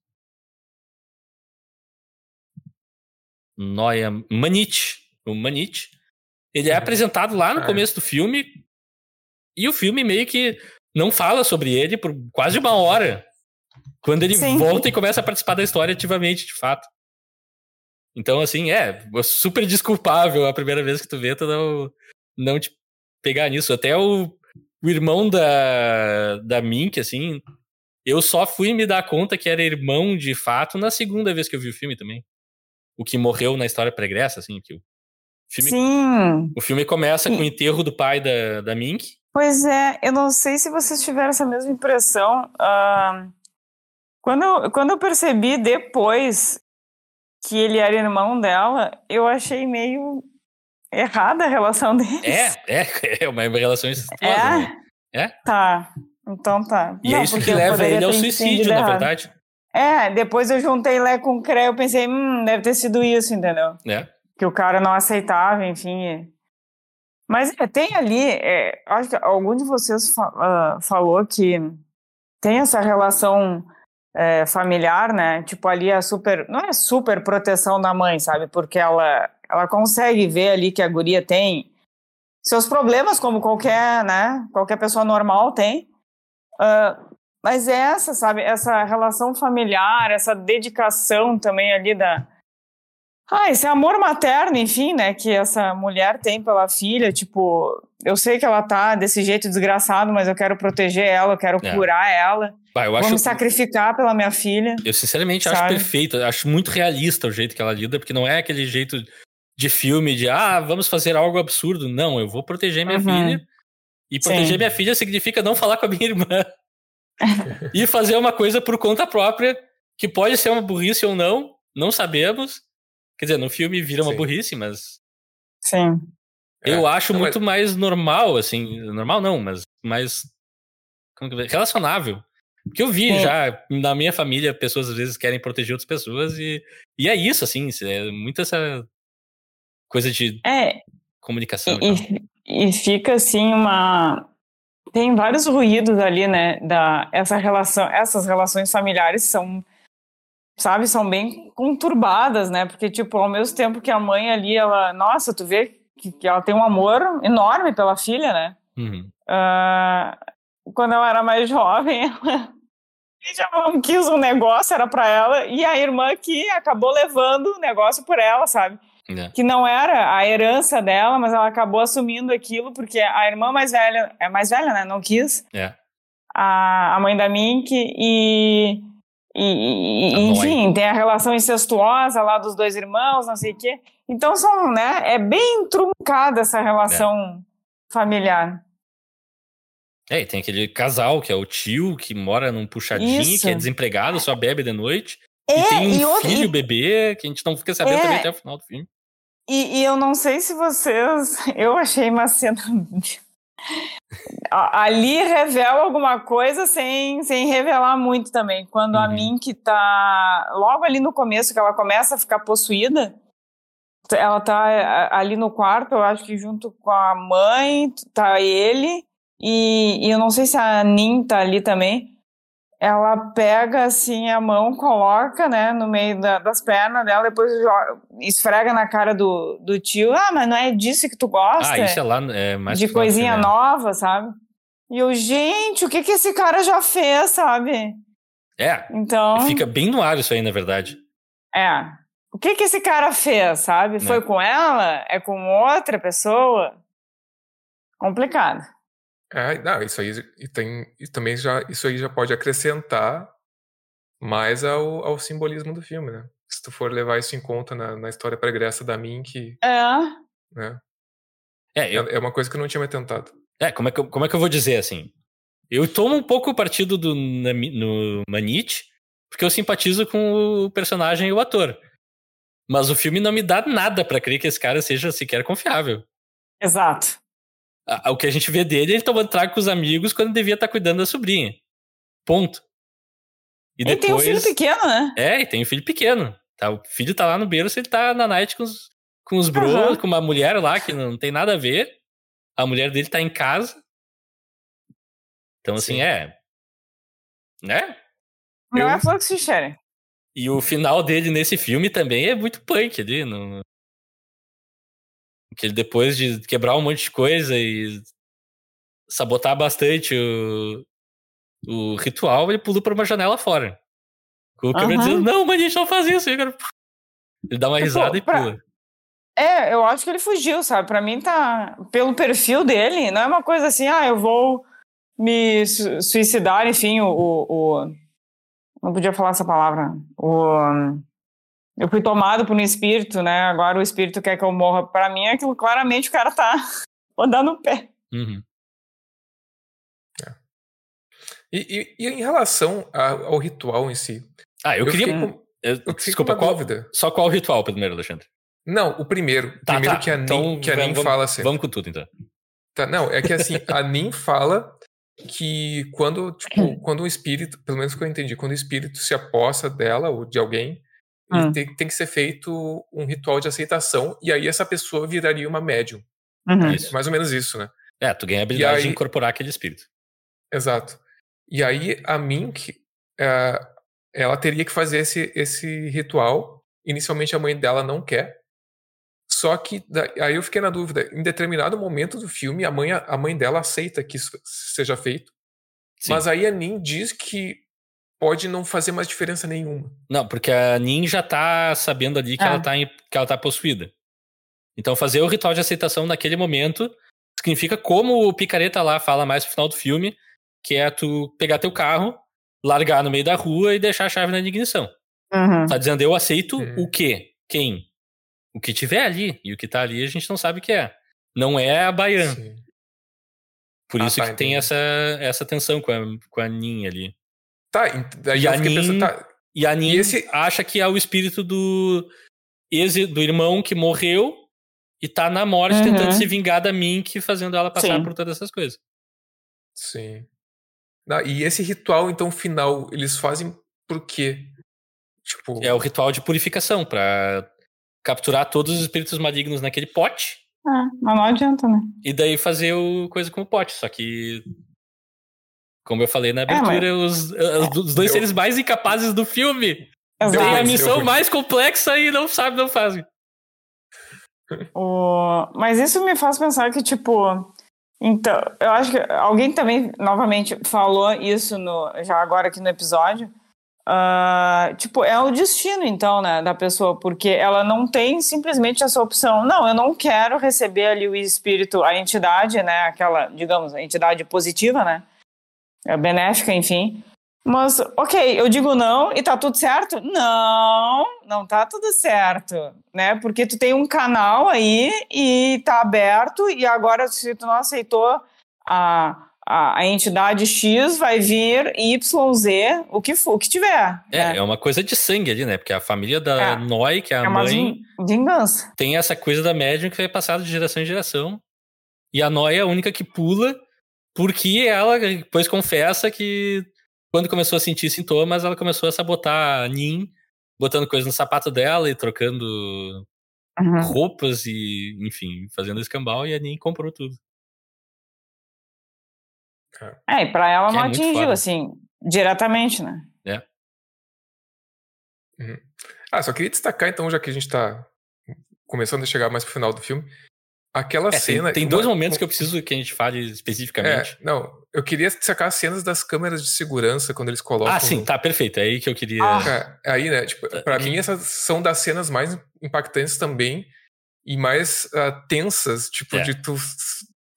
Noia Manich. O Manich. Ele é uhum. apresentado lá no é. começo do filme. E o filme meio que não fala sobre ele por quase uma hora. Quando ele Sim. volta e começa a participar da história ativamente, de fato. Então, assim, é super desculpável a primeira vez que tu vê, tu não, não te pegar nisso. Até o, o irmão da, da Mink, assim, eu só fui me dar conta que era irmão de fato na segunda vez que eu vi o filme também. O que morreu na história pregressa, assim, que o filme, Sim. O filme começa com o enterro do pai da, da Mink. Pois é, eu não sei se vocês tiveram essa mesma impressão. Uh, quando, eu, quando eu percebi depois que ele era irmão dela, eu achei meio errada a relação deles. É, é, é uma relação incestuosa. É? Né? é? Tá, então tá. E é Não, é isso que leva ele ao suicídio, na verdade. É, depois eu juntei Lé com Cré, eu pensei, hum, deve ter sido isso, entendeu? É. Que o cara não aceitava, enfim. Mas é, tem ali, é, acho que algum de vocês fa uh, falou que tem essa relação é, familiar, né? Tipo, ali é super. Não é super proteção da mãe, sabe? Porque ela, ela consegue ver ali que a guria tem seus problemas, como qualquer, né? Qualquer pessoa normal tem. Uh, mas é essa, sabe? Essa relação familiar, essa dedicação também ali da. Ah, esse amor materno, enfim, né? Que essa mulher tem pela filha. Tipo, eu sei que ela tá desse jeito desgraçado, mas eu quero proteger ela, eu quero é. curar ela. Bah, Vou acho... me sacrificar pela minha filha. Eu sinceramente sabe? acho perfeito, acho muito realista o jeito que ela lida, porque não é aquele jeito de filme de ah, vamos fazer algo absurdo. Não, eu vou proteger minha uhum. filha. E proteger Sim. minha filha significa não falar com a minha irmã. e fazer uma coisa por conta própria, que pode ser uma burrice ou não, não sabemos. Quer dizer, no filme vira Sim. uma burrice, mas. Sim. Eu é, acho não, muito mas... mais normal, assim. Normal não, mas mais. Relacionável. Porque eu vi é. já na minha família pessoas às vezes querem proteger outras pessoas e, e é isso, assim, é muito essa coisa de é, comunicação. E, e, e, fica assim uma. Tem vários ruídos ali, né? Da, essa relação, essas relações familiares são, sabe, são bem conturbadas, né? Porque, tipo, ao mesmo tempo que a mãe ali, ela. Nossa, tu vê que, que ela tem um amor enorme pela filha, né? Uhum. Uh, quando ela era mais jovem, ela já não quis um negócio, era para ela, e a irmã que acabou levando o negócio por ela, sabe? É. Que não era a herança dela, mas ela acabou assumindo aquilo porque a irmã mais velha, é mais velha, né? Não quis. É. A, a mãe da Mink e. E, e enfim, tem a relação incestuosa lá dos dois irmãos, não sei o quê. Então são, né? É bem truncada essa relação é. familiar. É, e tem aquele casal que é o tio que mora num puxadinho, Isso. que é desempregado, só bebe de noite. É, e tem um e outro, filho, e... bebê, que a gente não fica sabendo é, também até o final do filme. E, e, eu não sei se vocês. Eu achei uma cena. Ali revela alguma coisa sem, sem revelar muito também. Quando uhum. a Mink tá. Logo ali no começo, que ela começa a ficar possuída, ela tá ali no quarto, eu acho que junto com a mãe, tá ele. E, e eu não sei se a Nin tá ali também. Ela pega assim a mão, coloca, né, no meio da, das pernas dela, depois joga, esfrega na cara do, do tio. Ah, mas não é disso que tu gosta? Ah, isso é lá, é mais De coisinha né? nova, sabe? E eu, gente, o que que esse cara já fez, sabe? É. Então. Fica bem no ar isso aí, na verdade. É. O que que esse cara fez, sabe? Foi é. com ela? É com outra pessoa? Complicado. É, não, isso aí e tem, e também já, isso aí já pode acrescentar mais ao, ao simbolismo do filme, né? Se tu for levar isso em conta na, na história pregressa da Mink. É. Né? É, eu... é, é uma coisa que eu não tinha me tentado. É, como é que, eu, como é que eu vou dizer assim? Eu tomo um pouco o partido do no Manite, porque eu simpatizo com o personagem e o ator. Mas o filme não me dá nada para crer que esse cara seja sequer confiável. Exato. O que a gente vê dele, ele tomando trago com os amigos quando devia estar tá cuidando da sobrinha. Ponto. E, e depois... tem um filho pequeno, né? É, e tem um filho pequeno. Tá, o filho tá lá no berço, ele tá na night com os, com os bros, uhum. com uma mulher lá que não tem nada a ver. A mulher dele tá em casa. Então, assim, Sim. é. Né? Não Eu... é se cheire. E o final dele nesse filme também é muito punk ali. No... Que ele, depois de quebrar um monte de coisa e sabotar bastante o, o ritual, ele pulou por uma janela fora. Com o câmera dizendo, não, mas a gente não faz isso. Ele dá uma risada e pula. É, eu acho que ele fugiu, sabe? Pra mim tá. Pelo perfil dele, não é uma coisa assim, ah, eu vou me suicidar, enfim, o, o, o não podia falar essa palavra. O, eu fui tomado por um espírito, né? Agora o espírito quer que eu morra. Para mim, é aquilo claramente o cara tá andando o pé. Uhum. É. E, e, e, em relação ao ritual em si? Ah, eu, eu queria. Com, eu, eu desculpa, qual, dúvida. Só qual ritual primeiro, Alexandre? Não, o primeiro. Tá, primeiro tá. que a Nin, então, que a Nin vamos, fala assim. Vamos com tudo, então. Tá, não, é que assim, a Nin fala que quando, tipo, quando um espírito, pelo menos que eu entendi, quando o espírito se aposta dela ou de alguém, hum. tem, tem, que ser feito um ritual de aceitação e aí essa pessoa viraria uma médium. Uhum. É mais ou menos isso, né? É, tu ganha a habilidade aí, de incorporar aquele espírito. Exato. E aí a Mink, é, ela teria que fazer esse, esse ritual. Inicialmente a mãe dela não quer, só que aí eu fiquei na dúvida. Em determinado momento do filme, a mãe, a mãe dela aceita que isso seja feito. Sim. Mas aí a Nin diz que pode não fazer mais diferença nenhuma. Não, porque a Nin já tá sabendo ali que, ela, tá em, que ela tá possuída. Então fazer o ritual de aceitação naquele momento significa como o picareta lá fala mais no final do filme, que é tu pegar teu carro, largar no meio da rua e deixar a chave na ignição. Uhum. Tá dizendo, eu aceito uhum. o quê? Quem? o que tiver ali. E o que tá ali a gente não sabe o que é. Não é a Baian. Sim. Por ah, isso tá, que entendi. tem essa, essa tensão com a, com a Nin ali. Tá, e a Nin, tá. E a Nin e esse... acha que é o espírito do, ex, do irmão que morreu e tá na morte uhum. tentando se vingar da Mink, fazendo ela passar Sim. por todas essas coisas. Sim. e esse ritual, então, final, eles fazem por quê? Tipo... É o ritual de purificação, para capturar todos os espíritos malignos naquele pote. Ah, mas não adianta, né? E daí fazer o coisa com o pote. Só que. Como eu falei na é, abertura, é, mas... os, os, dois eu... seres mais incapazes do filme Exato. têm a missão mais complexa e não sabem, não fazem. O... Mas isso me faz pensar que, tipo. Então, eu acho que alguém também, novamente, falou isso no, já agora aqui no episódio Uh, tipo, é o destino, então, né, da pessoa, porque ela não tem simplesmente essa opção. Não, eu não quero receber ali o espírito, a entidade, né, aquela, digamos, a entidade positiva, né, é benéfica, enfim. Mas, ok, eu digo não e tá tudo certo? Não, não tá tudo certo, né, porque tu tem um canal aí e tá aberto e agora se tu não aceitou a a, a, entidade X vai vir YZ, o que for, o que tiver. É, né? é uma coisa de sangue ali, né? Porque a família da é. Noi, que é a é mãe. Vingança. Tem essa coisa da médium que vai passar de geração em geração. E a Noi é a única que pula, porque ela depois confessa que quando começou a sentir sintomas, ela começou a sabotar a Nin, botando coisas no sapato dela e trocando uhum. roupas e, enfim, fazendo escambau, e a Nin comprou tudo. É, e pra ela que não é atingiu, assim, diretamente, né? É. Uhum. Ah, só queria destacar, então, já que a gente tá começando a chegar mais pro final do filme, aquela é, cena. Tem, tem dois uma, momentos que eu preciso que a gente fale especificamente. É, não, eu queria destacar as cenas das câmeras de segurança quando eles colocam. Ah, sim, tá, perfeito. É aí que eu queria. Ah. É, aí, né, tipo, pra mim, essas são das cenas mais impactantes também e mais uh, tensas, tipo, é. de tu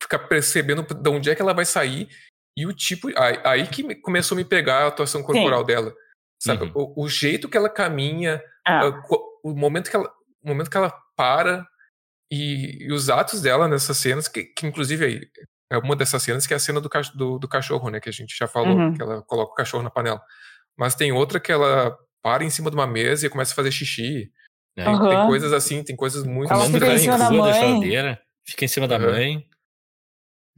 ficar percebendo de onde é que ela vai sair e o tipo. Aí, aí que começou a me pegar a atuação corporal Sim. dela. Sabe? Uhum. O, o, jeito que ela caminha, ah. o, o, momento que ela, o momento que ela para e, e, os atos dela nessas cenas, que, que inclusive aí, é uma dessas cenas que é a cena do, do, do cachorro, né? Que a gente já falou, uhum. que ela coloca o cachorro na panela. Mas tem outra que ela para em cima de uma mesa e começa a fazer xixi. É. Uhum. Tem coisas assim, tem coisas muito... Ela fica em cima da mãe. fica em cima da uhum. mãe.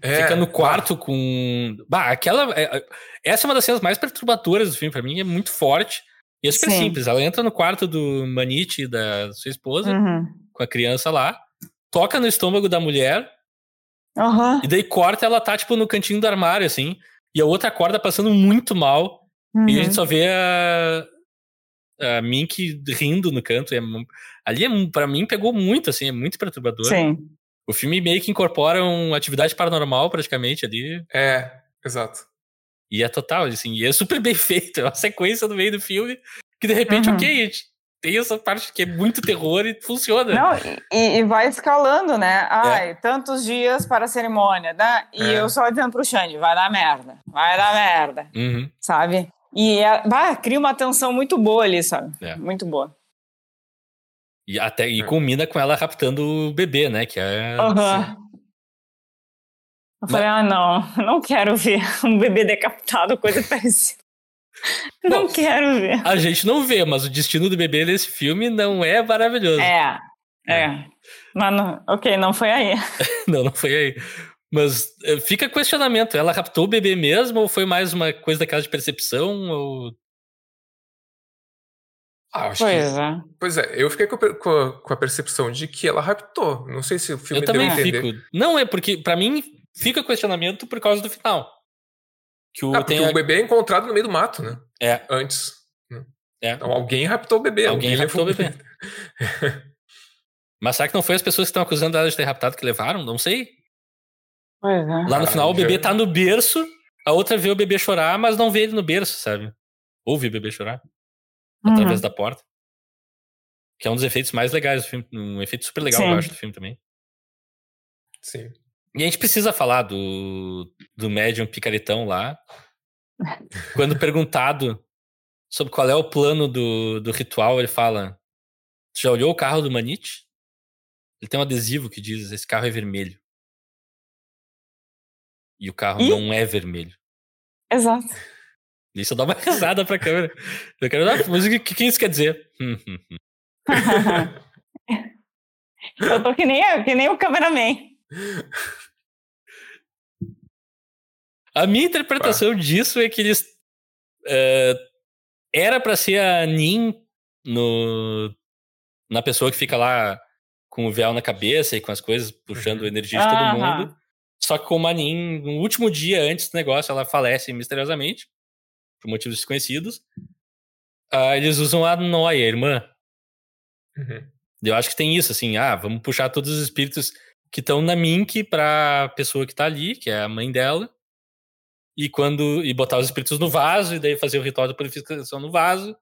É, fica no quarto com. Bah, aquela. É, essa é uma das cenas mais perturbadoras do filme, pra mim, é muito forte. E é super Sim. simples. Ela entra no quarto do Manite, da sua esposa, uhum. com a criança lá, toca no estômago da mulher, uhum. e daí corta, ela tá, tipo, no cantinho do armário, assim, e a outra corda passando muito mal, uhum. e a gente uhum. só vê a, a Mink rindo no canto. É, ali, é, pra mim, pegou muito, assim, é muito perturbador. Sim. O filme meio que incorpora uma atividade paranormal, praticamente, ali. É, exato. E é total, assim, e é super bem feito. É uma sequência no meio do filme que, de repente, uhum. ok, gente, tem essa parte que é muito terror e funciona. Não, e, e vai escalando, né? Ai, é. tantos dias para a cerimônia, né? E é. eu só dizendo pro Xande, vai dar merda, vai dar merda, uhum. sabe? E é, bah, cria uma tensão muito boa ali, sabe? É. Muito boa. E até e culmina com ela raptando o bebê, né? Que é. Uhum. Eu falei, ah, não, não quero ver um bebê decapitado, coisa parecida. Não Bom, quero ver. A gente não vê, mas o destino do bebê nesse filme não é maravilhoso. É, é. é. Mas, não, ok, não foi aí. não, não foi aí. Mas eh, fica questionamento, ela raptou o bebê mesmo ou foi mais uma coisa daquela de percepção? Ou... Ah, pois que, é. Pois é, eu fiquei com a, com, a, percepção de que ela raptou. Não sei se o filme eu também deu a entender. Fico. Não, é porque, para mim, fica questionamento por causa do final. Que o, ah, tem a... o bebê é encontrado no meio do mato, né? É. Antes. Né? É. Então alguém raptou o bebê. Alguém, alguém raptou o bebê. Mas será que não foi as pessoas que estão acusando ela de ter raptado que levaram? Não sei. Pois é. Lá no final o bebê tá no berço, a outra vê o bebê chorar, mas não vê ele no berço, sabe? Ouve o bebê chorar uhum. através da porta. Que é um dos efeitos mais legais do filme. Um efeito super legal, Sim. eu acho, do filme também. Sim. E a gente precisa falar do, do médium picaretão lá. Quando perguntado sobre qual é o plano do, do ritual, ele fala: Já olhou o carro do Manite? Ele tem um adesivo que diz: Esse carro é vermelho. E o carro e? não é vermelho. Exato. Isso dá uma risada pra câmera. Eu quero dar. Mas o que, que isso quer dizer? eu tô que nem, que nem o cameraman. A minha interpretação disso é que eles. Uh, era para ser a Nin no, na pessoa que fica lá com o véu na cabeça e com as coisas puxando uhum. energia de todo mundo. Só que como a Nin, no último dia antes do negócio, ela falece misteriosamente, por motivos desconhecidos. Uh, eles usam a Noia, a irmã. Uhum. Eu acho que tem isso, assim, ah, vamos puxar todos os espíritos que estão na Mink pra pessoa que tá ali, que é a mãe dela. E quando e botar os espíritos no vaso, e daí fazer o ritual de purificação no vaso.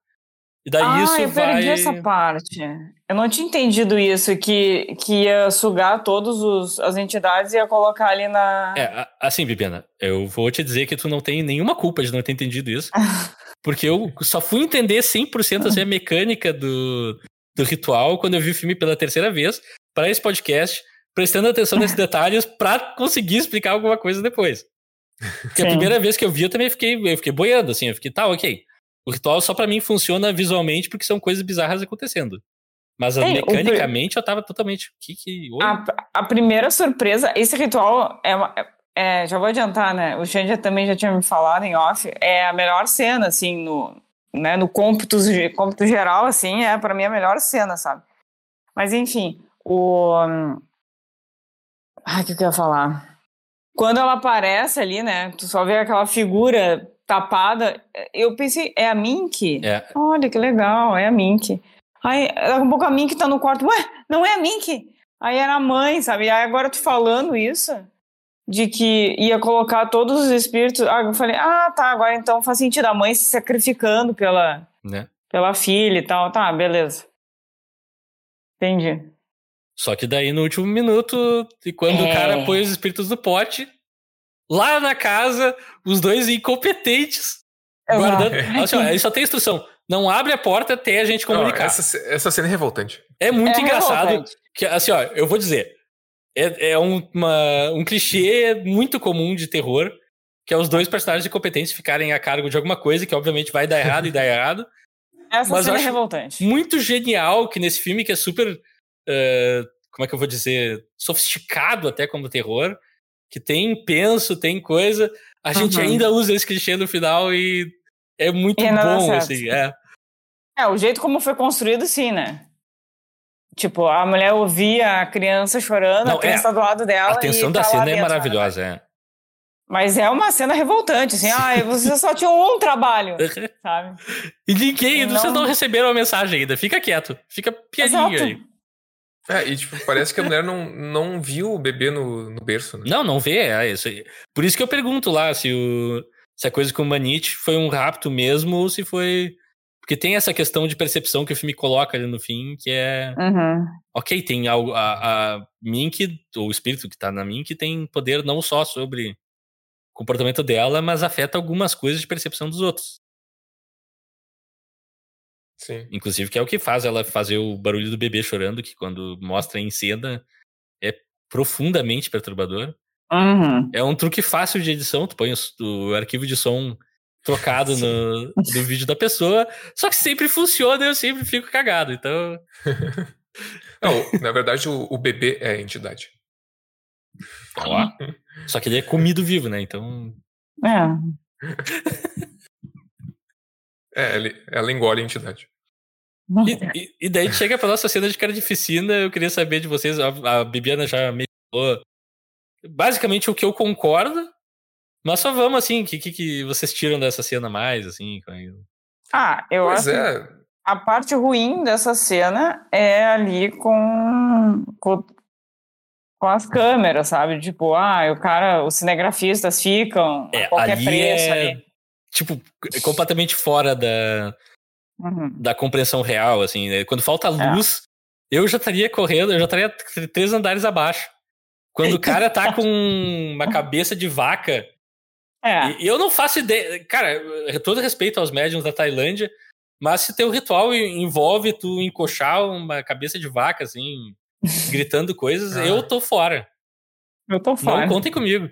E daí ah, isso eu vai. perdi essa parte. Eu não tinha entendido isso, que, que ia sugar todas as entidades e ia colocar ali na. É, assim, Bibiana, eu vou te dizer que tu não tem nenhuma culpa de não ter entendido isso. porque eu só fui entender 100% assim, a mecânica do, do ritual quando eu vi o filme pela terceira vez para esse podcast prestando atenção nesses detalhes para conseguir explicar alguma coisa depois. Porque Sim. a primeira vez que eu vi, eu também fiquei, eu fiquei boiando, assim, eu fiquei, tá, ok. O ritual só para mim funciona visualmente porque são coisas bizarras acontecendo. Mas Sim, mecanicamente eu tava totalmente. Que, que... A, a, primeira surpresa, esse ritual é, uma, é, Já vou adiantar, né? O Xande também já tinha me falado em off. É a melhor cena, assim, no, né, no cômputo, cômputo geral, assim, é para mim a melhor cena, sabe? Mas enfim, o. Ai, o que, eu ia falar? Quando ela aparece ali, né? Tu só vê aquela figura tapada. Eu pensei, é a Mink? É. Olha que legal, é a Mink. Aí, daqui a pouco a Mink tá no quarto. Ué, não é a Mink? Aí era a mãe, sabe? Aí agora tu falando isso, de que ia colocar todos os espíritos. Ah, eu falei, ah, tá, agora então faz sentido a mãe se sacrificando pela, né? pela filha e tal. Tá, beleza. Entendi. Só que daí no último minuto, e quando é. o cara põe os espíritos no pote, lá na casa, os dois incompetentes, guardando. Assim, ó, ele só tem instrução. Não abre a porta até a gente comunicar. Não, essa, essa cena é revoltante. É muito é engraçado. Revoltante. Que, assim, ó, eu vou dizer. é, é um, uma, um clichê muito comum de terror, que é os dois personagens incompetentes ficarem a cargo de alguma coisa que obviamente vai dar errado e dar errado. Essa Mas eu cena é revoltante. Muito genial que nesse filme, que é super. Uh, como é que eu vou dizer? Sofisticado até como terror, que tem penso, tem coisa. A gente Uhum. ainda usa esse clichê no final e é muito E bom, assim. É. É, o jeito como foi construído, sim, né? Tipo, a mulher ouvia a criança chorando, Não, a criança é, tá do lado dela. A tensão e da tá cena é né? maravilhosa, é. Mas é uma cena revoltante, assim. Ai, você só tinha um trabalho, sabe? E ninguém, Não- vocês não receberam a mensagem ainda. Fica quieto, fica pianinho Exato. aí. É, e tipo, parece que a mulher não, não viu o bebê no, no berço, né? Não, não vê, é isso aí. Por isso que eu pergunto lá se, o, se a coisa com o Manite foi um rapto mesmo ou se foi. Porque tem essa questão de percepção que o filme coloca ali no fim, que é. Uhum. Ok, tem algo. A, a Mink, ou o espírito que tá na Mink, tem poder não só sobre o comportamento dela, mas afeta algumas coisas de percepção dos outros. Sim. Inclusive, que é o que faz ela fazer o barulho do bebê chorando, que quando mostra em cena é profundamente perturbador. Uhum. É um truque fácil de edição, tu põe o, o arquivo de som trocado no, no vídeo da pessoa, só que sempre funciona e eu sempre fico cagado. Então, Não, na verdade, o, o bebê é a entidade. ó. Só que ele é comido vivo, né? Então. É. É, ele- ela engole a entidade. E, e- e daí chega pra nossa cena de cara de piscina, eu queria saber de vocês, a, a Bibiana já me falou basicamente o que eu concordo, mas só vamos assim, o que, que, que vocês tiram dessa cena mais, assim? com- Ah, eu Pois acho que é, a parte ruim dessa cena é ali com, com, com as câmeras, sabe? Tipo, ah, o cara, os cinegrafistas ficam É, a qualquer ali preço é- ali. Tipo, completamente fora da, Uhum. da compreensão real, assim, né? Quando falta É. luz, eu já estaria correndo, eu já estaria três andares abaixo. Quando o cara tá com uma cabeça de vaca, É. e, eu não faço ideia, cara, todo respeito aos médiums da Tailândia, mas se teu ritual en- envolve tu encoxar uma cabeça de vaca, assim, gritando coisas, Ah. eu tô fora. Eu tô fora. Não contem comigo.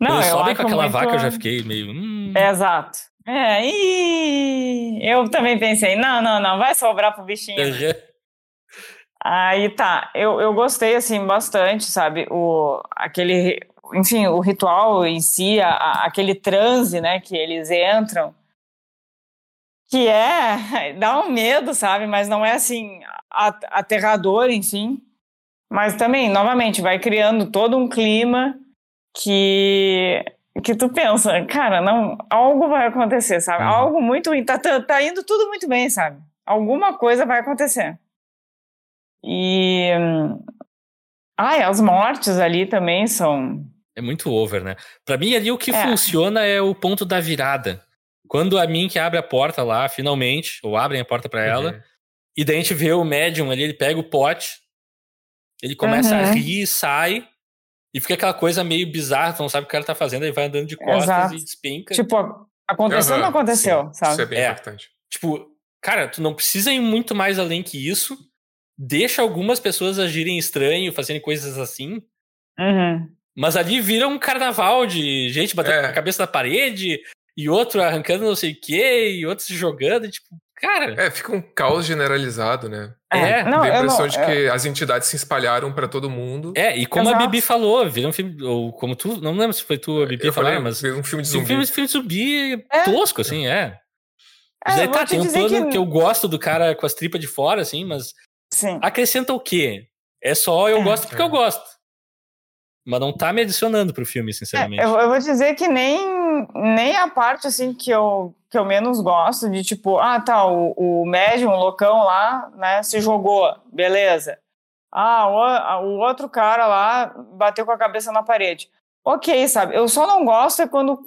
Não, Quando eu acho com aquela muito- vaca, eu já fiquei meio. hum. É, exato. É, e eu também pensei, não, não, não, vai sobrar pro bichinho. Aí tá, eu, eu gostei assim bastante, sabe? O aquele, enfim, o ritual em si, a- a- aquele transe, né, que eles entram, que é dá um medo, sabe? Mas não é assim a- aterrador, enfim. Mas também, novamente, vai criando todo um clima que que tu pensa, cara, não, algo vai acontecer, sabe? Uhum. Algo muito, tá, tá, tá indo tudo muito bem, sabe? Alguma coisa vai acontecer. E. Ai, as mortes ali também são. É muito over, né? Pra mim, ali o que É. funciona é o ponto da virada. Quando a Mink abre a porta lá, finalmente, ou abrem a porta pra ela, Uhum. e daí a gente vê o médium ali, ele pega o pote, ele começa a Uhum. rir, sai, e fica aquela coisa meio bizarra, tu não sabe o que o cara tá fazendo, ele vai andando de costas Exato. e despenca. Tipo, aconteceu ou não Aham, aconteceu, sim, sabe? Isso é bem É. importante. Tipo, cara, tu não precisa ir muito mais além que isso. Deixa algumas pessoas agirem estranho, fazendo coisas assim. Uhum. Mas ali vira um carnaval de gente batendo É. a cabeça na parede, e outro arrancando não sei o quê, e outro se jogando. E, tipo, cara, É, fica um caos generalizado, né? É, não, Dá a impressão não, de eu- que as entidades se espalharam pra todo mundo. é, e como a Exato. Bibi falou, vira um filme, ou como tu, não lembro se foi tu a Bibi Eu falar, falei, mas um filme de um zumbi. filme, filme de zumbi É. tosco, assim, é. É, Mas aí eu vou tá, te tem um plano que... que- eu gosto do cara com as tripas de fora, assim, mas Sim. acrescenta o quê? É só eu É. gosto porque É. eu gosto. Mas não tá me adicionando pro filme, sinceramente. É, eu, eu vou dizer que nem, nem a parte assim que eu, que eu menos gosto, de tipo, ah, tá, o, o médium, o loucão lá, né, se jogou, beleza. Ah, o, o outro cara lá bateu com a cabeça na parede. Ok, sabe? Eu só não gosto é quando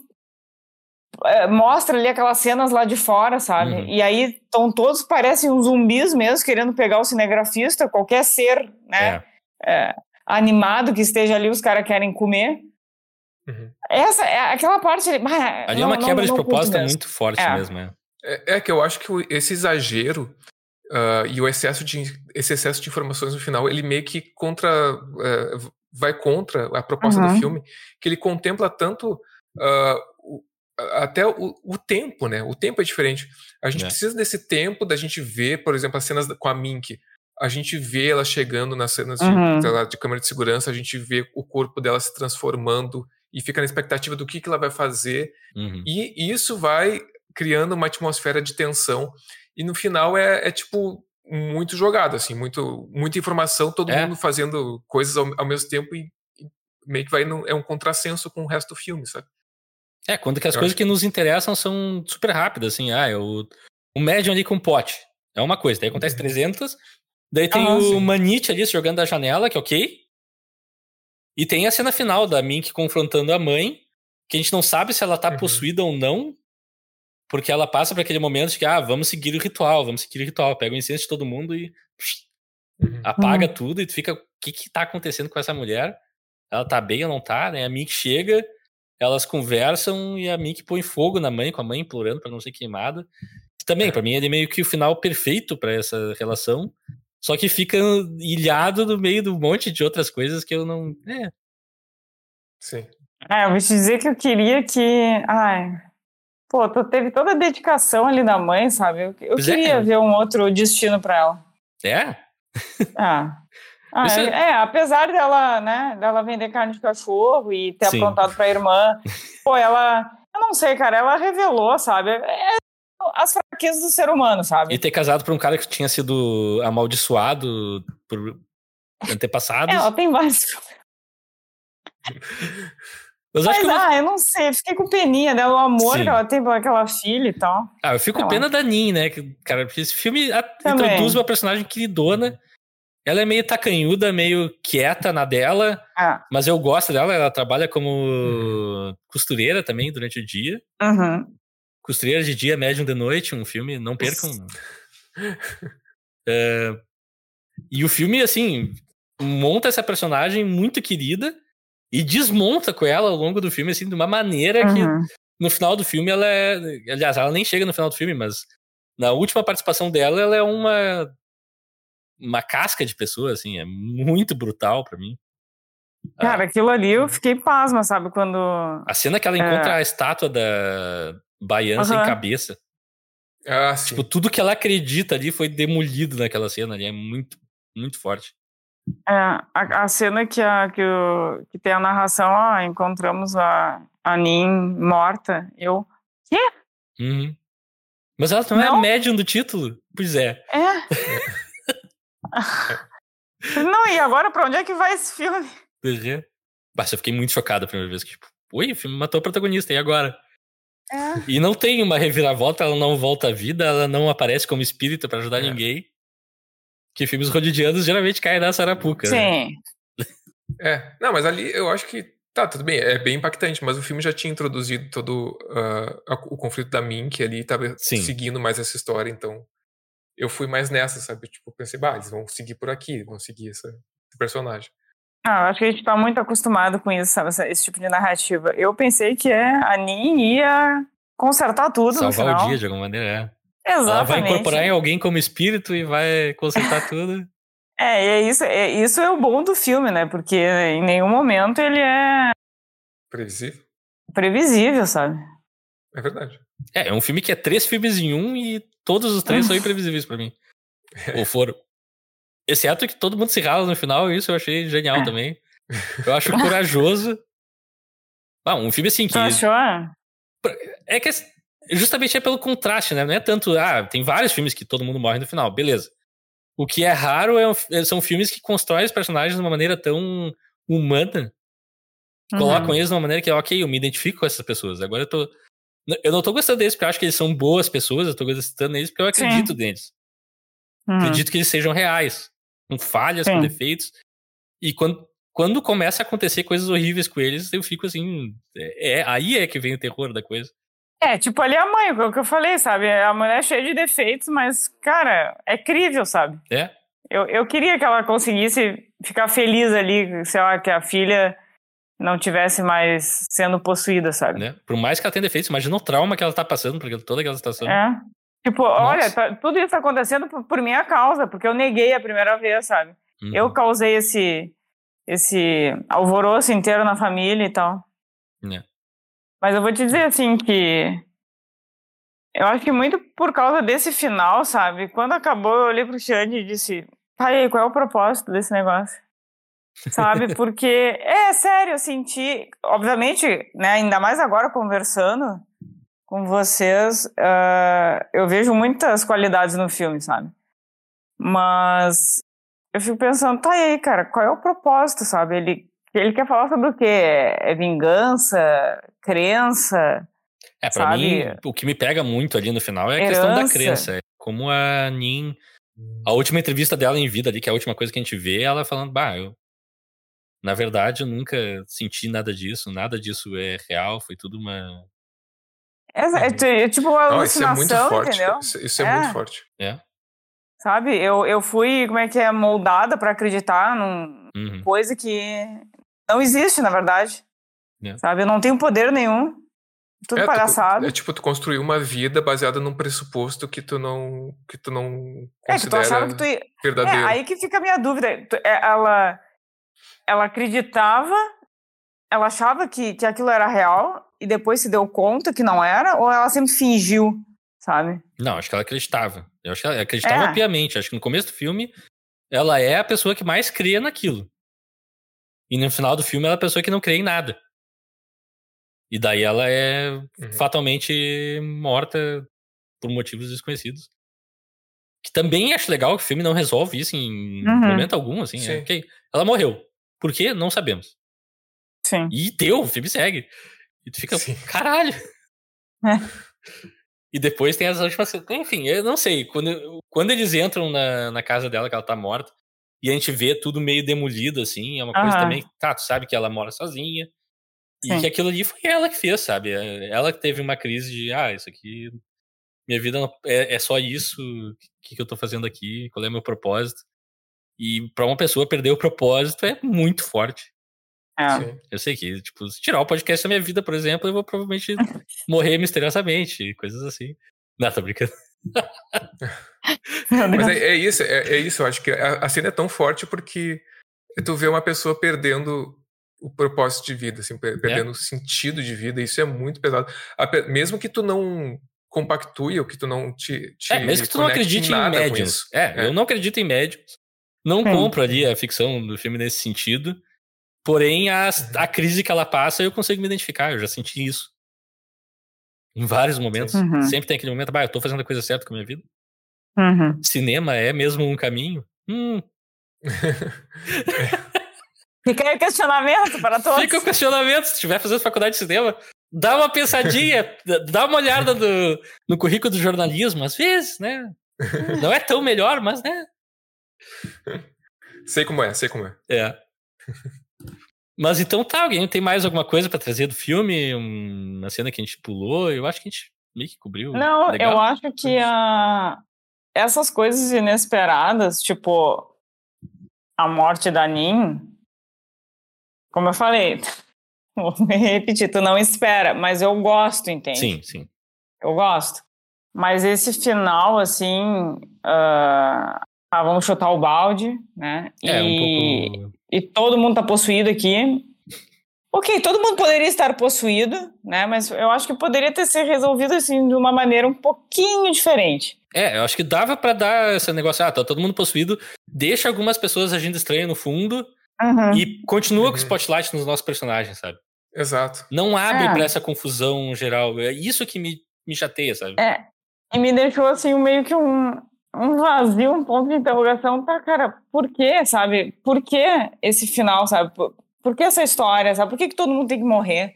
é, mostra ali aquelas cenas lá de fora, sabe? Uhum. E aí estão todos, parecem uns zumbis mesmo, querendo pegar o cinegrafista, qualquer ser, né? É. é, animado que esteja ali, os caras querem comer. Uhum. Essa é aquela parte ali. Ali não- é uma não- quebra de não curto propósito mesmo. muito forte É. mesmo, é. É, é que eu acho que esse exagero Uh, e o excesso de, esse excesso de informações no final, ele meio que contra, uh, vai contra a proposta uhum. do filme, que ele contempla tanto uh, o, até o, o, tempo, né? O tempo é diferente. A gente é. precisa desse tempo da gente ver, por exemplo, as cenas com a Mink. A gente vê ela chegando nas cenas uhum. de, de câmera de segurança, a gente vê o corpo dela se transformando e fica na expectativa do que, que ela vai fazer. Uhum. E isso vai criando uma atmosfera de tensão e no final é, é tipo muito jogado, assim, muito, muita informação, todo é. mundo fazendo coisas ao, ao mesmo tempo e, e, meio que vai no, é um contrassenso com o resto do filme, sabe? É, quando que as Eu coisas acho... que nos interessam são super rápidas, assim, ah, é o, o médium ali com pote, é uma coisa, daí acontece 300, uhum. daí tem ah, o sim. Manite ali jogando da janela, que é ok, e tem a cena final da Mink confrontando a mãe, que a gente não sabe se ela tá uhum. possuída ou não, porque ela passa para aquele momento de que, ah, vamos seguir o ritual, vamos seguir o ritual. Pega o incenso de todo mundo e uhum. apaga uhum. tudo e tu fica, o que que tá acontecendo com essa mulher? Ela tá bem ou não tá, né? A Mink chega, elas conversam e a Mink põe fogo na mãe, com a mãe implorando para não ser queimada. Também, para mim, ele é meio que o final perfeito para essa relação. Só que fica ilhado no meio do monte de outras coisas que eu não. É. Sim. É, eu vou te dizer que eu queria que. Ai, Pô, tu teve toda a dedicação ali da mãe, sabe? Eu, eu queria é. ver um outro destino para ela. É? Ah. ah é, é, apesar dela, né, dela vender carne de cachorro e ter Sim. aprontado pra irmã, pô, ela, eu não sei, cara, ela revelou, sabe? É, as fraquezas do ser humano, sabe? E ter casado por um cara que tinha sido amaldiçoado por antepassados. Ela tem vários Mas, Mas eu... ah, eu não sei, fiquei com peninha dela, o amor Sim. que ela tem por aquela filha e tal. Ah, eu fico com pena da Nin, né? Cara, porque esse filme Também. introduz uma personagem queridona. Ela é meio tacanhuda, meio quieta na dela, ah. mas eu gosto dela. Ela trabalha como costureira também durante o dia. Uhum. Costureira de dia, médium de noite, um filme, não percam. uh, e o filme, assim, monta essa personagem muito querida e desmonta com ela ao longo do filme, assim, de uma maneira uhum. que no final do filme ela é. Aliás, ela nem chega no final do filme, mas na última participação dela, ela é uma. Uma casca de pessoa, assim, é muito brutal para mim. Cara, aquilo ali eu fiquei pasma, sabe? Quando. A cena que ela encontra é... a estátua da Baiana uhum. sem cabeça. Ah, tipo, tudo que ela acredita ali foi demolido naquela cena ali. É muito, muito forte. É, a, a cena que, a, que, o, que tem a narração, ó, encontramos a, a Nin morta, eu. Quê? Uhum. Mas ela não, não, é a médium do título? Pois é. É. não, e agora pra onde é que vai esse filme? Uhum. Basta, eu fiquei muito chocado a primeira vez. Tipo, ui, o filme matou o protagonista, e agora? É. E não tem uma reviravolta, ela não volta à vida, ela não aparece como espírito para ajudar é. ninguém. Que filmes hollywoodianos geralmente caem na sarapuca. Né? Sim. Né? É, não, mas ali eu acho que tá, tudo bem, é bem impactante, mas o filme já tinha introduzido todo uh, o conflito da Mink ali, tava Sim. seguindo mais essa história, então eu fui mais nessa, sabe? Tipo, pensei, bah, eles vão seguir por aqui, vão seguir essa, esse personagem. Ah, acho que a gente tá muito acostumado com isso, sabe? Esse tipo de narrativa. Eu pensei que é, a Nin ia consertar tudo Salvar o dia, de alguma maneira, é. Exatamente. Ela vai incorporar em alguém como espírito e vai consertar tudo. É, e é isso, é, isso é o bom do filme, né? Porque em nenhum momento ele é. Previsível. Previsível, sabe? É verdade. É, é um filme que é três filmes em um e todos os três são imprevisíveis para mim. Ou foram. Exceto que todo mundo se rala no final, isso eu achei genial é. também. Eu acho corajoso. Ah, um filme assim que. Tu achou? É que justamente é pelo contraste, né? Não é tanto. Ah, tem vários filmes que todo mundo morre no final, beleza. O que é raro é, é são filmes que constroem os personagens de uma maneira tão humana. Uhum. Colocam eles de uma maneira que, ok, eu me identifico com essas pessoas. Agora eu tô. Eu não tô gostando deles porque eu acho que eles são boas pessoas, eu tô gostando deles porque eu acredito Sim. neles. Uhum. Acredito que eles sejam reais, com falhas, Sim. com defeitos. E quando, quando começa a acontecer coisas horríveis com eles, eu fico assim. É, é aí é que vem o terror da coisa. É, tipo ali a mãe, o que eu falei, sabe? A mulher é cheia de defeitos, mas, cara, é crível, sabe? É. Eu, eu queria que ela conseguisse ficar feliz ali, sei lá, que a filha não tivesse mais sendo possuída, sabe? É. Por mais que ela tenha defeitos, imagina o trauma que ela tá passando por toda aquela situação. É. Tipo, Nossa. olha, tá, tudo isso tá acontecendo por, por, minha causa, porque eu neguei a primeira vez, sabe? Uhum. Eu causei esse, esse alvoroço inteiro na família e tal. É. Mas eu vou te dizer assim que eu acho que muito por causa desse final, sabe? Quando acabou, eu olhei pro Xande e disse: Tá aí, qual é o propósito desse negócio? Sabe? Porque, é sério, eu senti, obviamente, né, ainda mais agora conversando com vocês, uh, eu vejo muitas qualidades no filme, sabe? Mas eu fico pensando, tá aí, cara, qual é o propósito, sabe? Ele, ele quer falar sobre o quê? É vingança? Crença? É, pra sabe? mim, o que me pega muito ali no final é a Herança. questão da crença. É como a Nin. A última entrevista dela em vida ali, que é a última coisa que a gente vê, ela falando, bah, eu. Na verdade, eu nunca senti nada disso, nada disso é real, foi tudo uma. É, é, é tipo uma alucinação, Não, isso é muito forte. entendeu? Isso, isso é, é, muito forte. É. Sabe? Eu, eu fui, como é que é, moldada para acreditar numa uhum. coisa que não existe, na verdade. É. Sabe? Eu não tenho poder nenhum. Tudo é, palhaçado. Tu, é tipo, tu construiu uma vida baseada num pressuposto que tu não que tu não é, que tu achava que tu ia... verdadeiro. É, aí que fica a minha dúvida. É, ela, ela acreditava, ela achava que, que aquilo era real e depois se deu conta que não era, ou ela sempre fingiu, sabe? Não, acho que ela acreditava. Eu acho que ela acreditava é. piamente. Acho que no começo do filme, ela é a pessoa que mais cria naquilo. E no final do filme, ela é a pessoa que não crê em nada. E daí ela é uhum. fatalmente morta por motivos desconhecidos. Que também acho legal que o filme não resolve isso em uhum. momento algum, assim. É, okay. Ela morreu. Por quê? Não sabemos. Sim. E deu, o filme segue. E tu fica, Sim. caralho. É. E depois tem as últimas. Enfim, eu não sei. Quando, quando eles entram na, na casa dela, que ela tá morta, e a gente vê tudo meio demolido, assim, é uma coisa uhum. também. Tá, tu sabe que ela mora sozinha. Sim. E que aquilo ali foi ela que fez, sabe? É, ela que teve uma crise de, ah, isso aqui. Minha vida é, é só isso. O que, que eu tô fazendo aqui? Qual é o meu propósito? E para uma pessoa perder o propósito é muito forte. É. Eu sei que, tipo, se tirar o podcast da minha vida, por exemplo, eu vou provavelmente morrer misteriosamente, coisas assim. Não, tô brincando. Mas é, é isso, é, é, isso. Eu acho que a, a, cena é tão forte porque tu vê uma pessoa perdendo o propósito de vida, assim, perdendo é. o sentido de vida. Isso é muito pesado. Mesmo que tu não compactue ou que tu não te, te é, mesmo que tu não acredite em, em médiums. É, é, eu não acredito em médiums. Não compro ali a ficção do filme nesse sentido. Porém, a, a crise que ela passa, eu consigo me identificar, eu já senti isso. Em vários momentos. Uhum. Sempre tem aquele momento, bah, eu tô fazendo a coisa certa com a minha vida. Uhum. Cinema é mesmo um caminho? Hum. Fica aí o questionamento para todos. Fica o questionamento. Se estiver fazendo faculdade de cinema, dá uma pensadinha, dá uma olhada no, no currículo do jornalismo, às vezes, né? Não é tão melhor, mas né? Sei como é, sei como é. É. Mas então tá, alguém tem mais alguma coisa para trazer do filme? Uma cena que a gente pulou? Eu acho que a gente meio que cobriu. Não, Legal. eu acho que a... essas coisas inesperadas, tipo a morte da Nin, como eu falei, vou me repetir, tu não espera, mas eu gosto, entende? Sim, sim. Eu gosto. Mas esse final, assim, uh, ah, vamos chutar o balde, né? É, e, um pouco... e todo mundo tá possuído aqui. Ok, todo mundo poderia estar possuído, né? Mas eu acho que poderia ter sido resolvido assim de uma maneira um pouquinho diferente. É, eu acho que dava para dar esse negócio, ah, tá todo mundo possuído, deixa algumas pessoas agindo estranha no fundo uhum. e continua uhum. com o spotlight nos nossos personagens, sabe? Exato. Não abre é. para essa confusão geral. É isso que me, me chateia, sabe? É. E me deixou assim meio que um, um vazio, um ponto de interrogação, tá, cara, por quê, sabe? Por que esse final, sabe? Por, por que essa história, sabe? Por que, que todo mundo tem que morrer?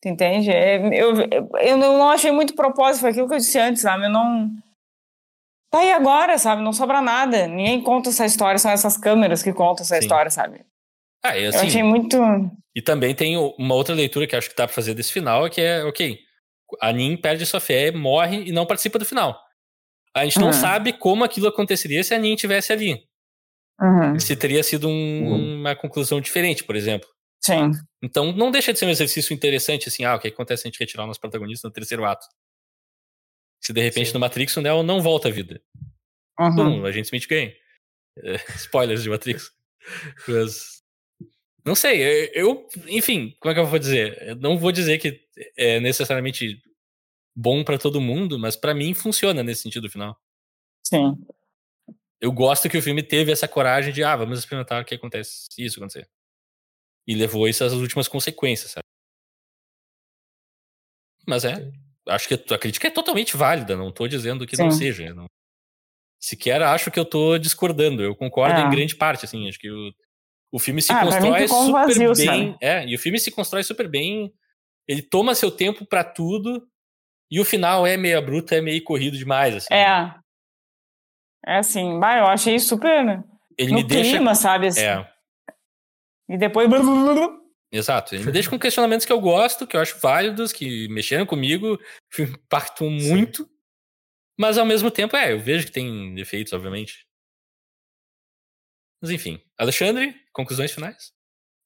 Tu entende? É, eu, eu não achei muito propósito, foi aquilo que eu disse antes, sabe? Eu não. Tá aí agora, sabe? Não sobra nada. Ninguém conta essa história, são essas câmeras que contam essa Sim. história, sabe? Ah, e assim, eu achei muito. E também tem uma outra leitura que acho que dá pra fazer desse final, que é, ok, a Nin perde sua fé, morre e não participa do final. A gente não uhum. sabe como aquilo aconteceria se a Nin estivesse ali. Uhum. Se teria sido um, uhum. uma conclusão diferente, por exemplo. Sim. Então não deixa de ser um exercício interessante, assim, ah, o que acontece se a gente retirar o nosso protagonista no terceiro ato? Se de repente Sim. no Matrix o Neo não volta à vida. Uhum. Bom, a gente Smith ganha. É, spoilers de Matrix. Mas. Não sei, eu. Enfim, como é que eu vou dizer? Eu não vou dizer que é necessariamente bom para todo mundo, mas para mim funciona nesse sentido final. Sim. Eu gosto que o filme teve essa coragem de, ah, vamos experimentar o que acontece se isso acontecer. E levou isso às últimas consequências, sabe? Mas é. Sim. Acho que a crítica é totalmente válida, não tô dizendo que Sim. não seja. Não. Sequer acho que eu tô discordando. Eu concordo é. em grande parte, assim. Acho que o, o filme se ah, constrói super vazio, bem. Sabe? É, e o filme se constrói super bem. Ele toma seu tempo para tudo. E o final é meio bruto, é meio corrido demais, assim. É. É assim, bah, eu achei super. Ele no me clima, deixa. sabe? Assim. É. E depois. Exato. Ele me deixa com questionamentos que eu gosto, que eu acho válidos, que mexeram comigo, que impactam muito. Mas ao mesmo tempo, é, eu vejo que tem defeitos, obviamente. Mas enfim. Alexandre, conclusões finais?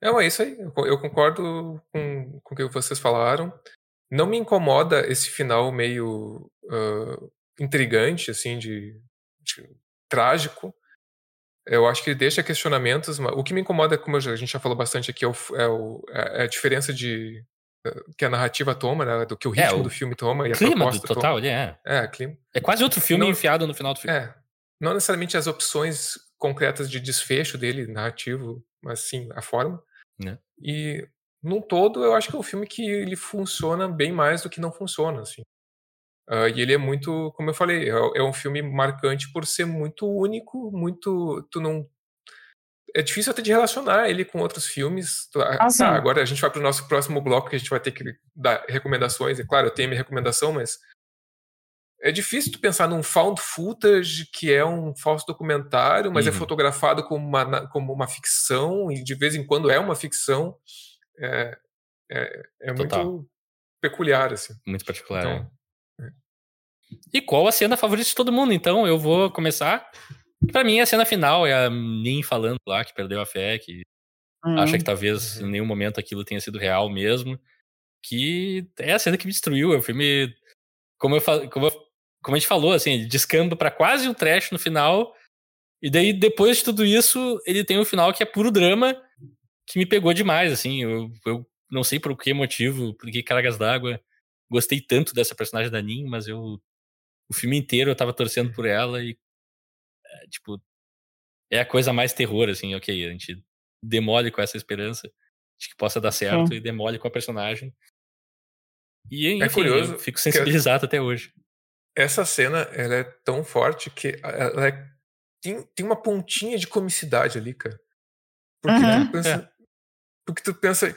Não, é isso aí. Eu concordo com, com o que vocês falaram. Não me incomoda esse final meio uh, intrigante, assim, de, de, trágico. Eu acho que ele deixa questionamentos. O que me incomoda, como a gente já falou bastante aqui, é, o, é, o, é a diferença de que a narrativa toma, né, do que o é, ritmo é, o do filme toma e a clima proposta do total, toma. é. É, clima. É quase outro filme não, enfiado no final do filme. É. Não necessariamente as opções concretas de desfecho dele, narrativo, mas sim a forma. É. E num todo, eu acho que é um filme que ele funciona bem mais do que não funciona, assim. Uh, e ele é muito, como eu falei, é, é, um filme marcante por ser muito único, muito. Tu não. É difícil até de relacionar ele com outros filmes. Ah, tá, agora a gente vai para o nosso próximo bloco que a gente vai ter que dar recomendações. É claro, eu tenho minha recomendação, mas é difícil tu pensar num found footage que é um falso documentário, mas é uhum. é fotografado como uma, como uma ficção e de vez em quando é uma ficção. É, é, é muito peculiar, assim. Muito particular, então, é. E qual a cena favorita de todo mundo? Então, eu vou começar. Para mim, a cena final é a Nin falando lá que perdeu a fé, que uhum. acha que talvez uhum. em nenhum momento aquilo tenha sido real mesmo. Que é a cena que me destruiu. É um filme. Como, eu, como, eu, como a gente falou, assim, ele descamba para quase um trash no final. E daí, depois de tudo isso, ele tem um final que é puro drama, que me pegou demais, assim. Eu, eu não sei por que motivo, por que cargas d'água. Gostei tanto dessa personagem da Nin, mas eu o filme inteiro eu tava torcendo por ela e, é, tipo, é a coisa mais terror, assim, ok, a gente demole com essa esperança de que possa dar certo Sim. e demole com a personagem. E, é enfim, é curioso, fico sensibilizado até hoje. Essa cena, ela é tão forte que ela é, tem, tem uma pontinha de comicidade ali, cara. Porque uhum. tu pensa... É. Porque tu pensa...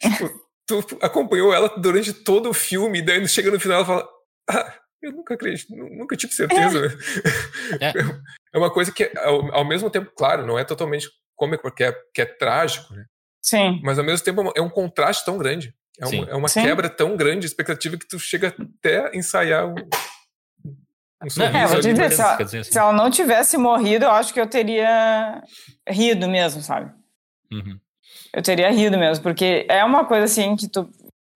tipo, tu acompanhou ela durante todo o filme, e daí chega no final ela fala ah, eu nunca acredito, nunca tive certeza. É. é. é uma coisa que, ao, ao, mesmo tempo, claro, não é totalmente cômico, porque é, que é trágico, né? Sim. Mas ao mesmo tempo é um contraste tão grande. É uma, é uma quebra tão grande de expectativa que tu chega até a ensaiar um, um sorriso. É, vou dizer, se ela, se ela não tivesse morrido, eu acho que eu teria rido mesmo, sabe? Uhum. Eu teria rido mesmo, porque é uma coisa assim que tu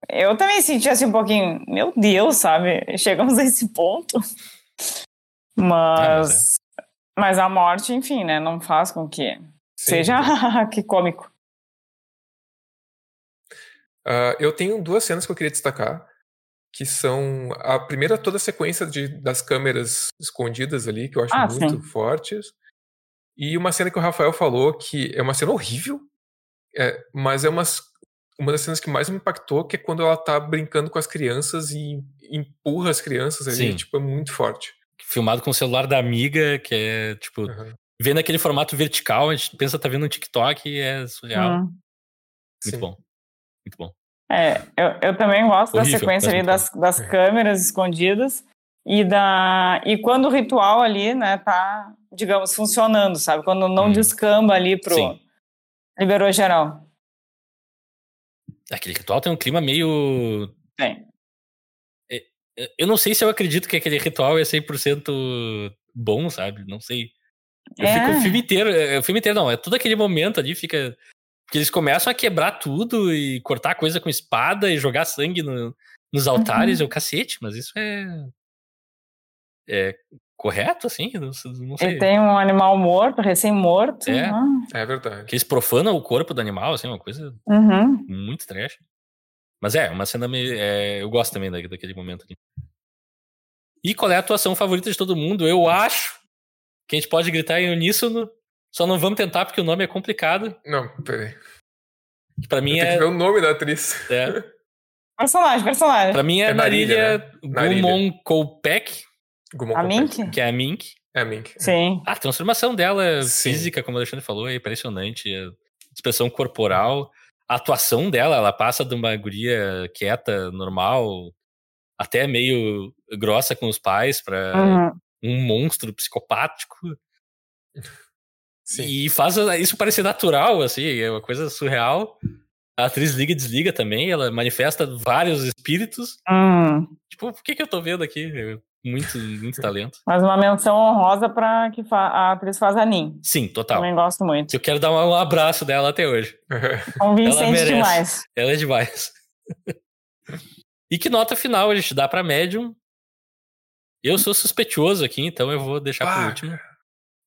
eu também senti assim um pouquinho, meu Deus, sabe? Chegamos a esse ponto. Mas, é, mas a morte, enfim, né? Não faz com que Sim. seja que cômico. Uh, eu tenho duas cenas que eu queria destacar, que são a primeira toda a sequência de, das câmeras escondidas ali, que eu acho ah, muito sim. fortes, e uma cena que o Rafael falou que é uma cena horrível, é, mas é umas uma das cenas que mais me impactou que é quando ela tá brincando com as crianças e empurra as crianças ali, Sim. tipo, é muito forte. Filmado com o celular da amiga, que é, tipo, uhum. vendo aquele formato vertical, a gente pensa tá vendo um TikTok e é surreal. Uhum. Muito Sim. bom. Muito bom. É, eu, eu também gosto Horrível, da sequência ali das, das é. câmeras escondidas e da e quando o ritual ali, né, tá, digamos, funcionando, sabe? Quando não hum. descamba ali pro Sim. liberou geral. Aquele ritual tem um clima meio. Tem. É, é, eu não sei se eu acredito que aquele ritual é 100% bom, sabe? Não sei. Eu é. fico o é. filme inteiro. O filme inteiro não, é todo aquele momento ali, fica. Que eles começam a quebrar tudo e cortar coisa com espada e jogar sangue no, nos altares uhum. é o cacete, mas isso é. É correto, assim? Não, não sei. E tem um animal morto, recém-morto. É, né? é verdade. Que eles profanam o corpo do animal, assim, uma coisa uhum. muito trash. Mas é, uma cena meio. É, eu gosto também daquele momento ali. E qual é a atuação favorita de todo mundo? Eu acho que a gente pode gritar em uníssono. Só não vamos tentar porque o nome é complicado. Não, peraí. Pra mim eu é. Tem que ver o nome da atriz. É. Personagem, personagem. Pra mim é, é Narilha, né? Gumon Kolpek. a Mink? Que é a Mink. É a Mink. Sim. A transformação dela Sim. física, como o Alexandre falou, é impressionante. A expressão corporal. A atuação dela, ela passa de uma guria quieta, normal, até meio grossa com os pais, pra uhum. um monstro psicopático. Sim. E faz isso parecer natural, assim, é uma coisa surreal. A atriz liga e desliga também, ela manifesta vários espíritos. Hum. Tipo, por que, que eu tô vendo aqui? Muito, muito talento. Mas uma menção honrosa pra que a atriz faz a Nin. Sim, total. Também gosto muito. Eu quero dar um abraço dela até hoje. Convincente demais. Ela é demais. e que nota final a gente dá pra Medium? Eu sou suspeitoso aqui, então eu vou deixar ah, por último.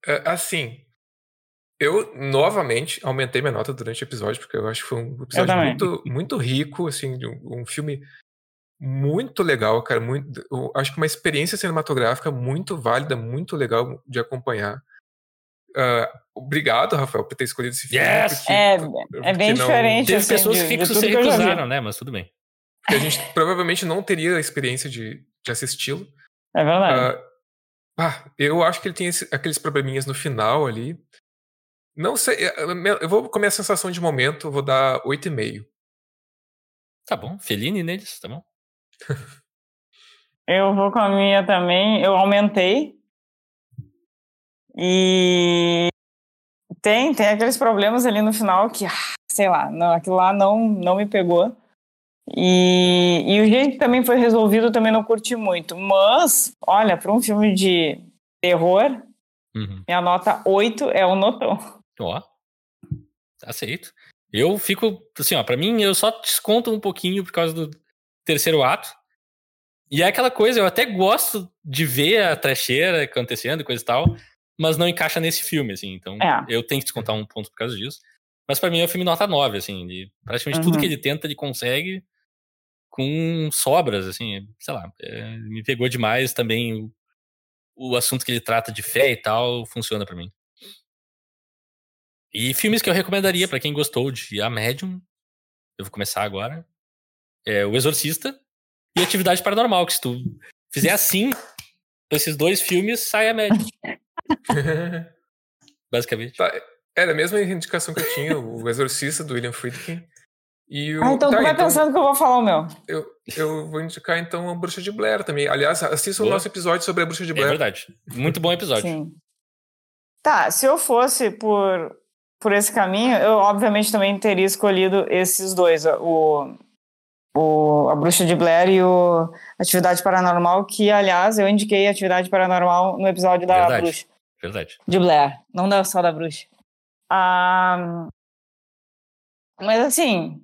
É, assim, eu, novamente, aumentei minha nota durante o episódio, porque eu acho que foi um episódio muito, muito rico, assim, um, um filme muito legal, cara. Muito, acho que uma experiência cinematográfica muito válida, muito legal de acompanhar. Uh, obrigado, Rafael, por ter escolhido esse filme. Yes! Porque, é, é bem não... diferente. Teve assim, pessoas que se recusaram, né? Mas tudo bem. Porque a gente provavelmente não teria a experiência de, de assisti-lo. É verdade. Uh, ah, eu acho que ele tem esse, aqueles probleminhas no final ali. Não sei, eh, eu vou com a minha sensação de momento, vou dar 8,5. Tá bom, Feline neles, tá bom? eu vou com a minha também, eu aumentei. E tem, tem aqueles problemas ali no final que, ah, sei lá, não, aquilo lá não, não me pegou. E, e o jeito que também foi resolvido também não curti muito. Mas, olha, para um filme de terror, uhum. minha nota 8 é o notão. Ó, aceito. Eu fico, assim, ó, pra mim eu só desconto um pouquinho por causa do terceiro ato. E é aquela coisa, eu até gosto de ver a trecheira acontecendo e coisa e tal, mas não encaixa nesse filme, assim. Então é. eu tenho que descontar um ponto por causa disso. Mas para mim é um filme nota 9, assim. De praticamente uhum. tudo que ele tenta, ele consegue com sobras, assim. Sei lá, é, me pegou demais também o, o assunto que ele trata de fé e tal, funciona para mim. E filmes que eu recomendaria para quem gostou de A Medium, eu vou começar agora, é O Exorcista e Atividade Paranormal, que se tu fizer assim, esses dois filmes, sai A Medium. Basicamente. Tá, era a mesma indicação que eu tinha, O Exorcista, do William Friedkin. E o... Ah, então tá, tu vai então, pensando que eu vou falar o meu. Eu, eu vou indicar então a Bruxa de Blair também. Aliás, assista o nosso episódio sobre a Bruxa de é Blair. É verdade. Muito bom episódio. Sim. Tá, se eu fosse por por esse caminho, eu obviamente também teria escolhido esses dois, o, o A Bruxa de Blair e o Atividade Paranormal, que, aliás, eu indiquei Atividade Paranormal no episódio da Verdade. Bruxa. Verdade. De Blair, não da, só da Bruxa. Ah, mas, assim,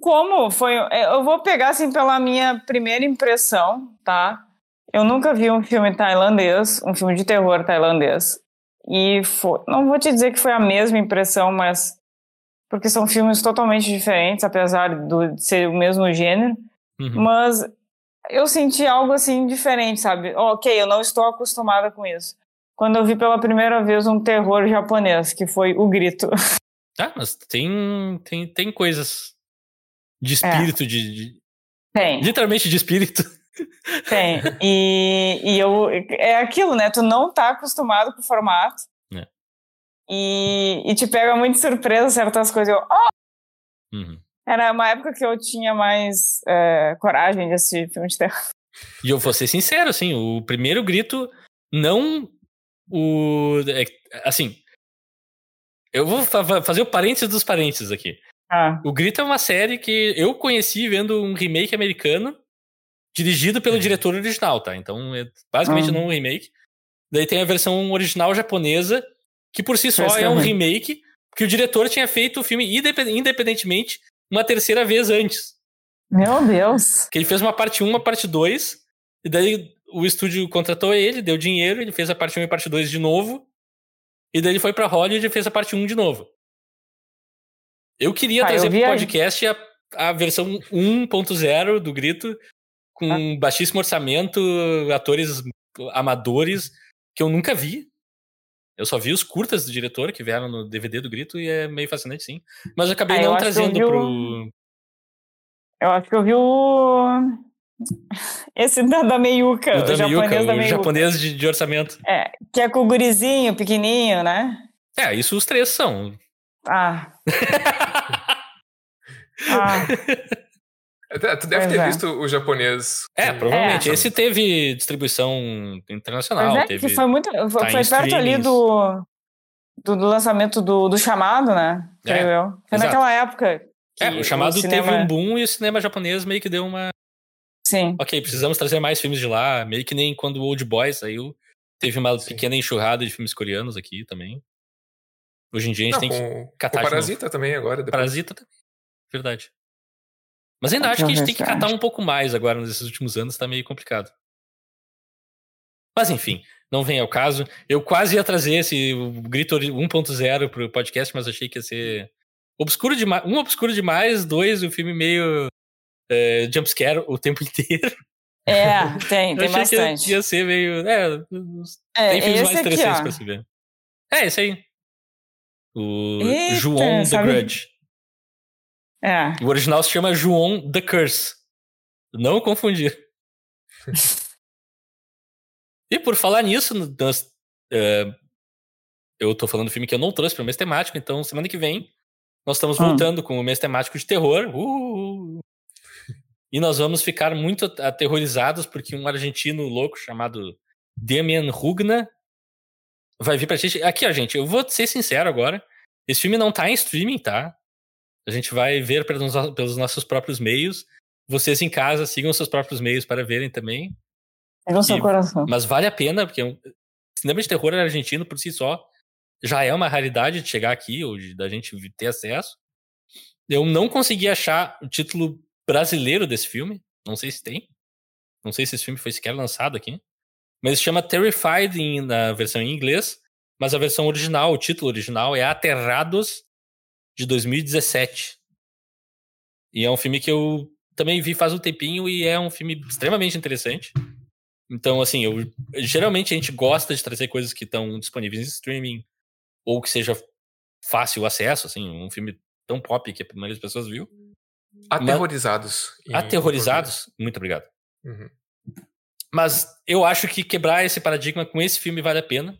como foi... Eu vou pegar, assim, pela minha primeira impressão, tá? Eu nunca vi um filme tailandês, um filme de terror tailandês. E foi, não vou te dizer que foi a mesma impressão, mas porque são filmes totalmente diferentes, apesar do, de ser o mesmo gênero. Uhum. Mas eu senti algo assim diferente, sabe? Ok, eu não estou acostumada com isso. Quando eu vi pela primeira vez um terror japonês, que foi O Grito. Tá, mas tem, tem, tem coisas de espírito, é. de, de. Tem. Literalmente de espírito. Tem. E, e eu, é aquilo, né? Tu não tá acostumado com o formato. E, e te pega muito surpresa certas coisas. Eu, oh! Uhum. Era uma época que eu tinha mais é, coragem de assistir filme de terror. E eu vou ser sincero, assim, o primeiro grito não o. É, assim. Eu vou fa fazer o parênteses dos parênteses aqui. Ah. O Grito é uma série que eu conheci vendo um remake americano dirigido pelo diretor original, tá? Então, é basicamente não um remake. Daí tem a versão original japonesa, que por si só é um remake, que o diretor tinha feito o filme independentemente uma terceira vez antes. Meu Deus. Que ele fez uma parte 1, uma parte 2, e daí o estúdio contratou ele, deu dinheiro, ele fez a parte 1 e a parte 2 de novo, e daí ele foi pra Hollywood e fez a parte 1 de novo. Eu queria Ah, trazer vi pro a- podcast a, a versão 1.0 do Grito, com Ah. baixíssimo orçamento, atores amadores, que eu nunca vi. Eu só vi os curtas do diretor que vieram no DVD do Grito e é meio fascinante, sim. Mas eu acabei Ah, não que eu trazendo vi o- pro. Eu acho que eu vi o. Esse da, da meiuca, O o, da japonês Miyuka, da o meiuca. japonês de, de orçamento. É, que é com o gurizinho, pequenininho, né? É, isso os três são. Ah. ah. É, Tu deve Pois ter é. visto o japonês. É, provavelmente. É. Esse teve distribuição internacional. É teve... que foi muito. Foi, tá foi perto ali do, do, do lançamento do, do chamado, né? É, Creio eu. Foi exato. naquela época. que É, o chamado cinema- teve um boom e o cinema japonês meio que deu uma. Sim. Ok, precisamos trazer mais filmes de lá. Meio que nem quando o Old Boy saiu. Teve uma Sim. pequena enxurrada de filmes coreanos aqui também. Hoje em dia a gente Não, tem que. com, catar de Parasita também agora. depois. Parasita também. Verdade. Mas ainda Ah, acho que a gente tem que catar um pouco mais agora nesses últimos anos, tá meio complicado. Mas enfim, não vem ao caso. Eu quase ia trazer esse grito ori- 1.0 pro podcast, mas achei que ia ser obscuro demais. Um, obscuro demais. Dois, o filme meio é, jumpscare o tempo inteiro. É, tem, tem achei bastante. que ia ser meio. É, É, tem filmes mais aqui, interessantes ó. pra se ver. É, esse aí. O Eita, João sabe- Grudge. É. O original se chama João the Curse. Não confundir. e por falar nisso, nós, é, eu tô falando do filme que eu não trouxe para o mês temático, então semana que vem nós estamos Hum. voltando com o mês temático de terror. Uh! E nós vamos ficar muito aterrorizados porque um argentino louco chamado Damian Rugna vai vir pra gente. Aqui, ó, gente, eu vou ser sincero agora. Esse filme não tá em streaming, tá? A gente vai ver pelos, no- pelos nossos próprios meios. Vocês em casa sigam seus próprios meios para verem também. Pegou seu E- coração. Mas vale a pena, porque um- cinema de terror argentino por si só já é uma raridade de chegar aqui, ou de, da gente ter acesso. Eu não consegui achar o título brasileiro desse filme. Não sei se tem. Não sei se esse filme foi sequer lançado aqui. Mas se chama Terrified em- na versão em inglês. Mas a versão original, o título original é Aterrados de 2017. E é um filme que eu também vi faz um tempinho e é um filme extremamente interessante. Então, assim, eu geralmente a gente gosta de trazer coisas que estão disponíveis em streaming ou que seja fácil acesso, assim, um filme tão pop que a maioria das pessoas viu. Aterrorizados. em- Aterrorizados, muito obrigado. Uhum. Mas eu acho que quebrar esse paradigma com esse filme vale a pena.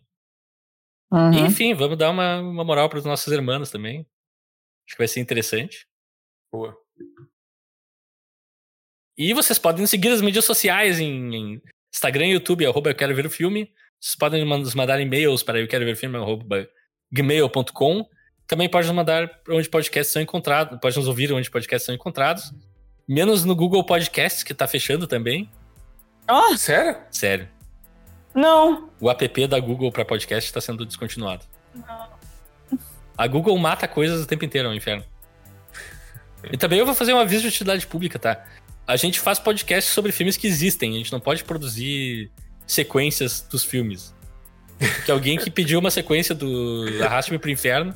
Uhum. E, enfim, vamos dar uma, uma moral para os nossos irmãos também. Acho que vai ser interessante. Boa. E vocês podem nos seguir nas mídias sociais em, em Instagram e YouTube, arroba eu quero ver o filme. Vocês podem nos mandar e-mails para eu quero ver o filme, arroba gmail.com. Também pode nos mandar onde podcasts são encontrados, pode nos ouvir onde podcasts são encontrados. Menos no Google Podcasts, que tá fechando também. Ó, Sério? Sério. não. O app da Google para podcast está sendo descontinuado. A Google mata coisas o tempo inteiro, é um inferno. E também eu vou fazer um aviso de utilidade pública, tá? A gente faz podcast sobre filmes que existem, a gente não pode produzir sequências dos filmes. Que alguém que pediu uma sequência do Arraste-me pro Inferno,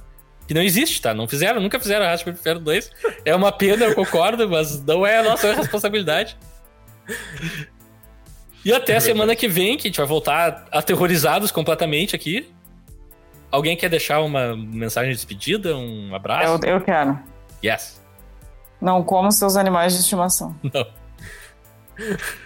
que não existe, tá? Não fizeram, nunca fizeram Arraste-me pro Inferno 2. É uma pena, eu concordo, mas não é a nossa responsabilidade. E até a semana que vem, que a gente vai voltar aterrorizados completamente aqui. Alguém quer deixar uma mensagem de despedida, um abraço? Eu, eu quero. Yes. Não como seus animais de estimação. Não.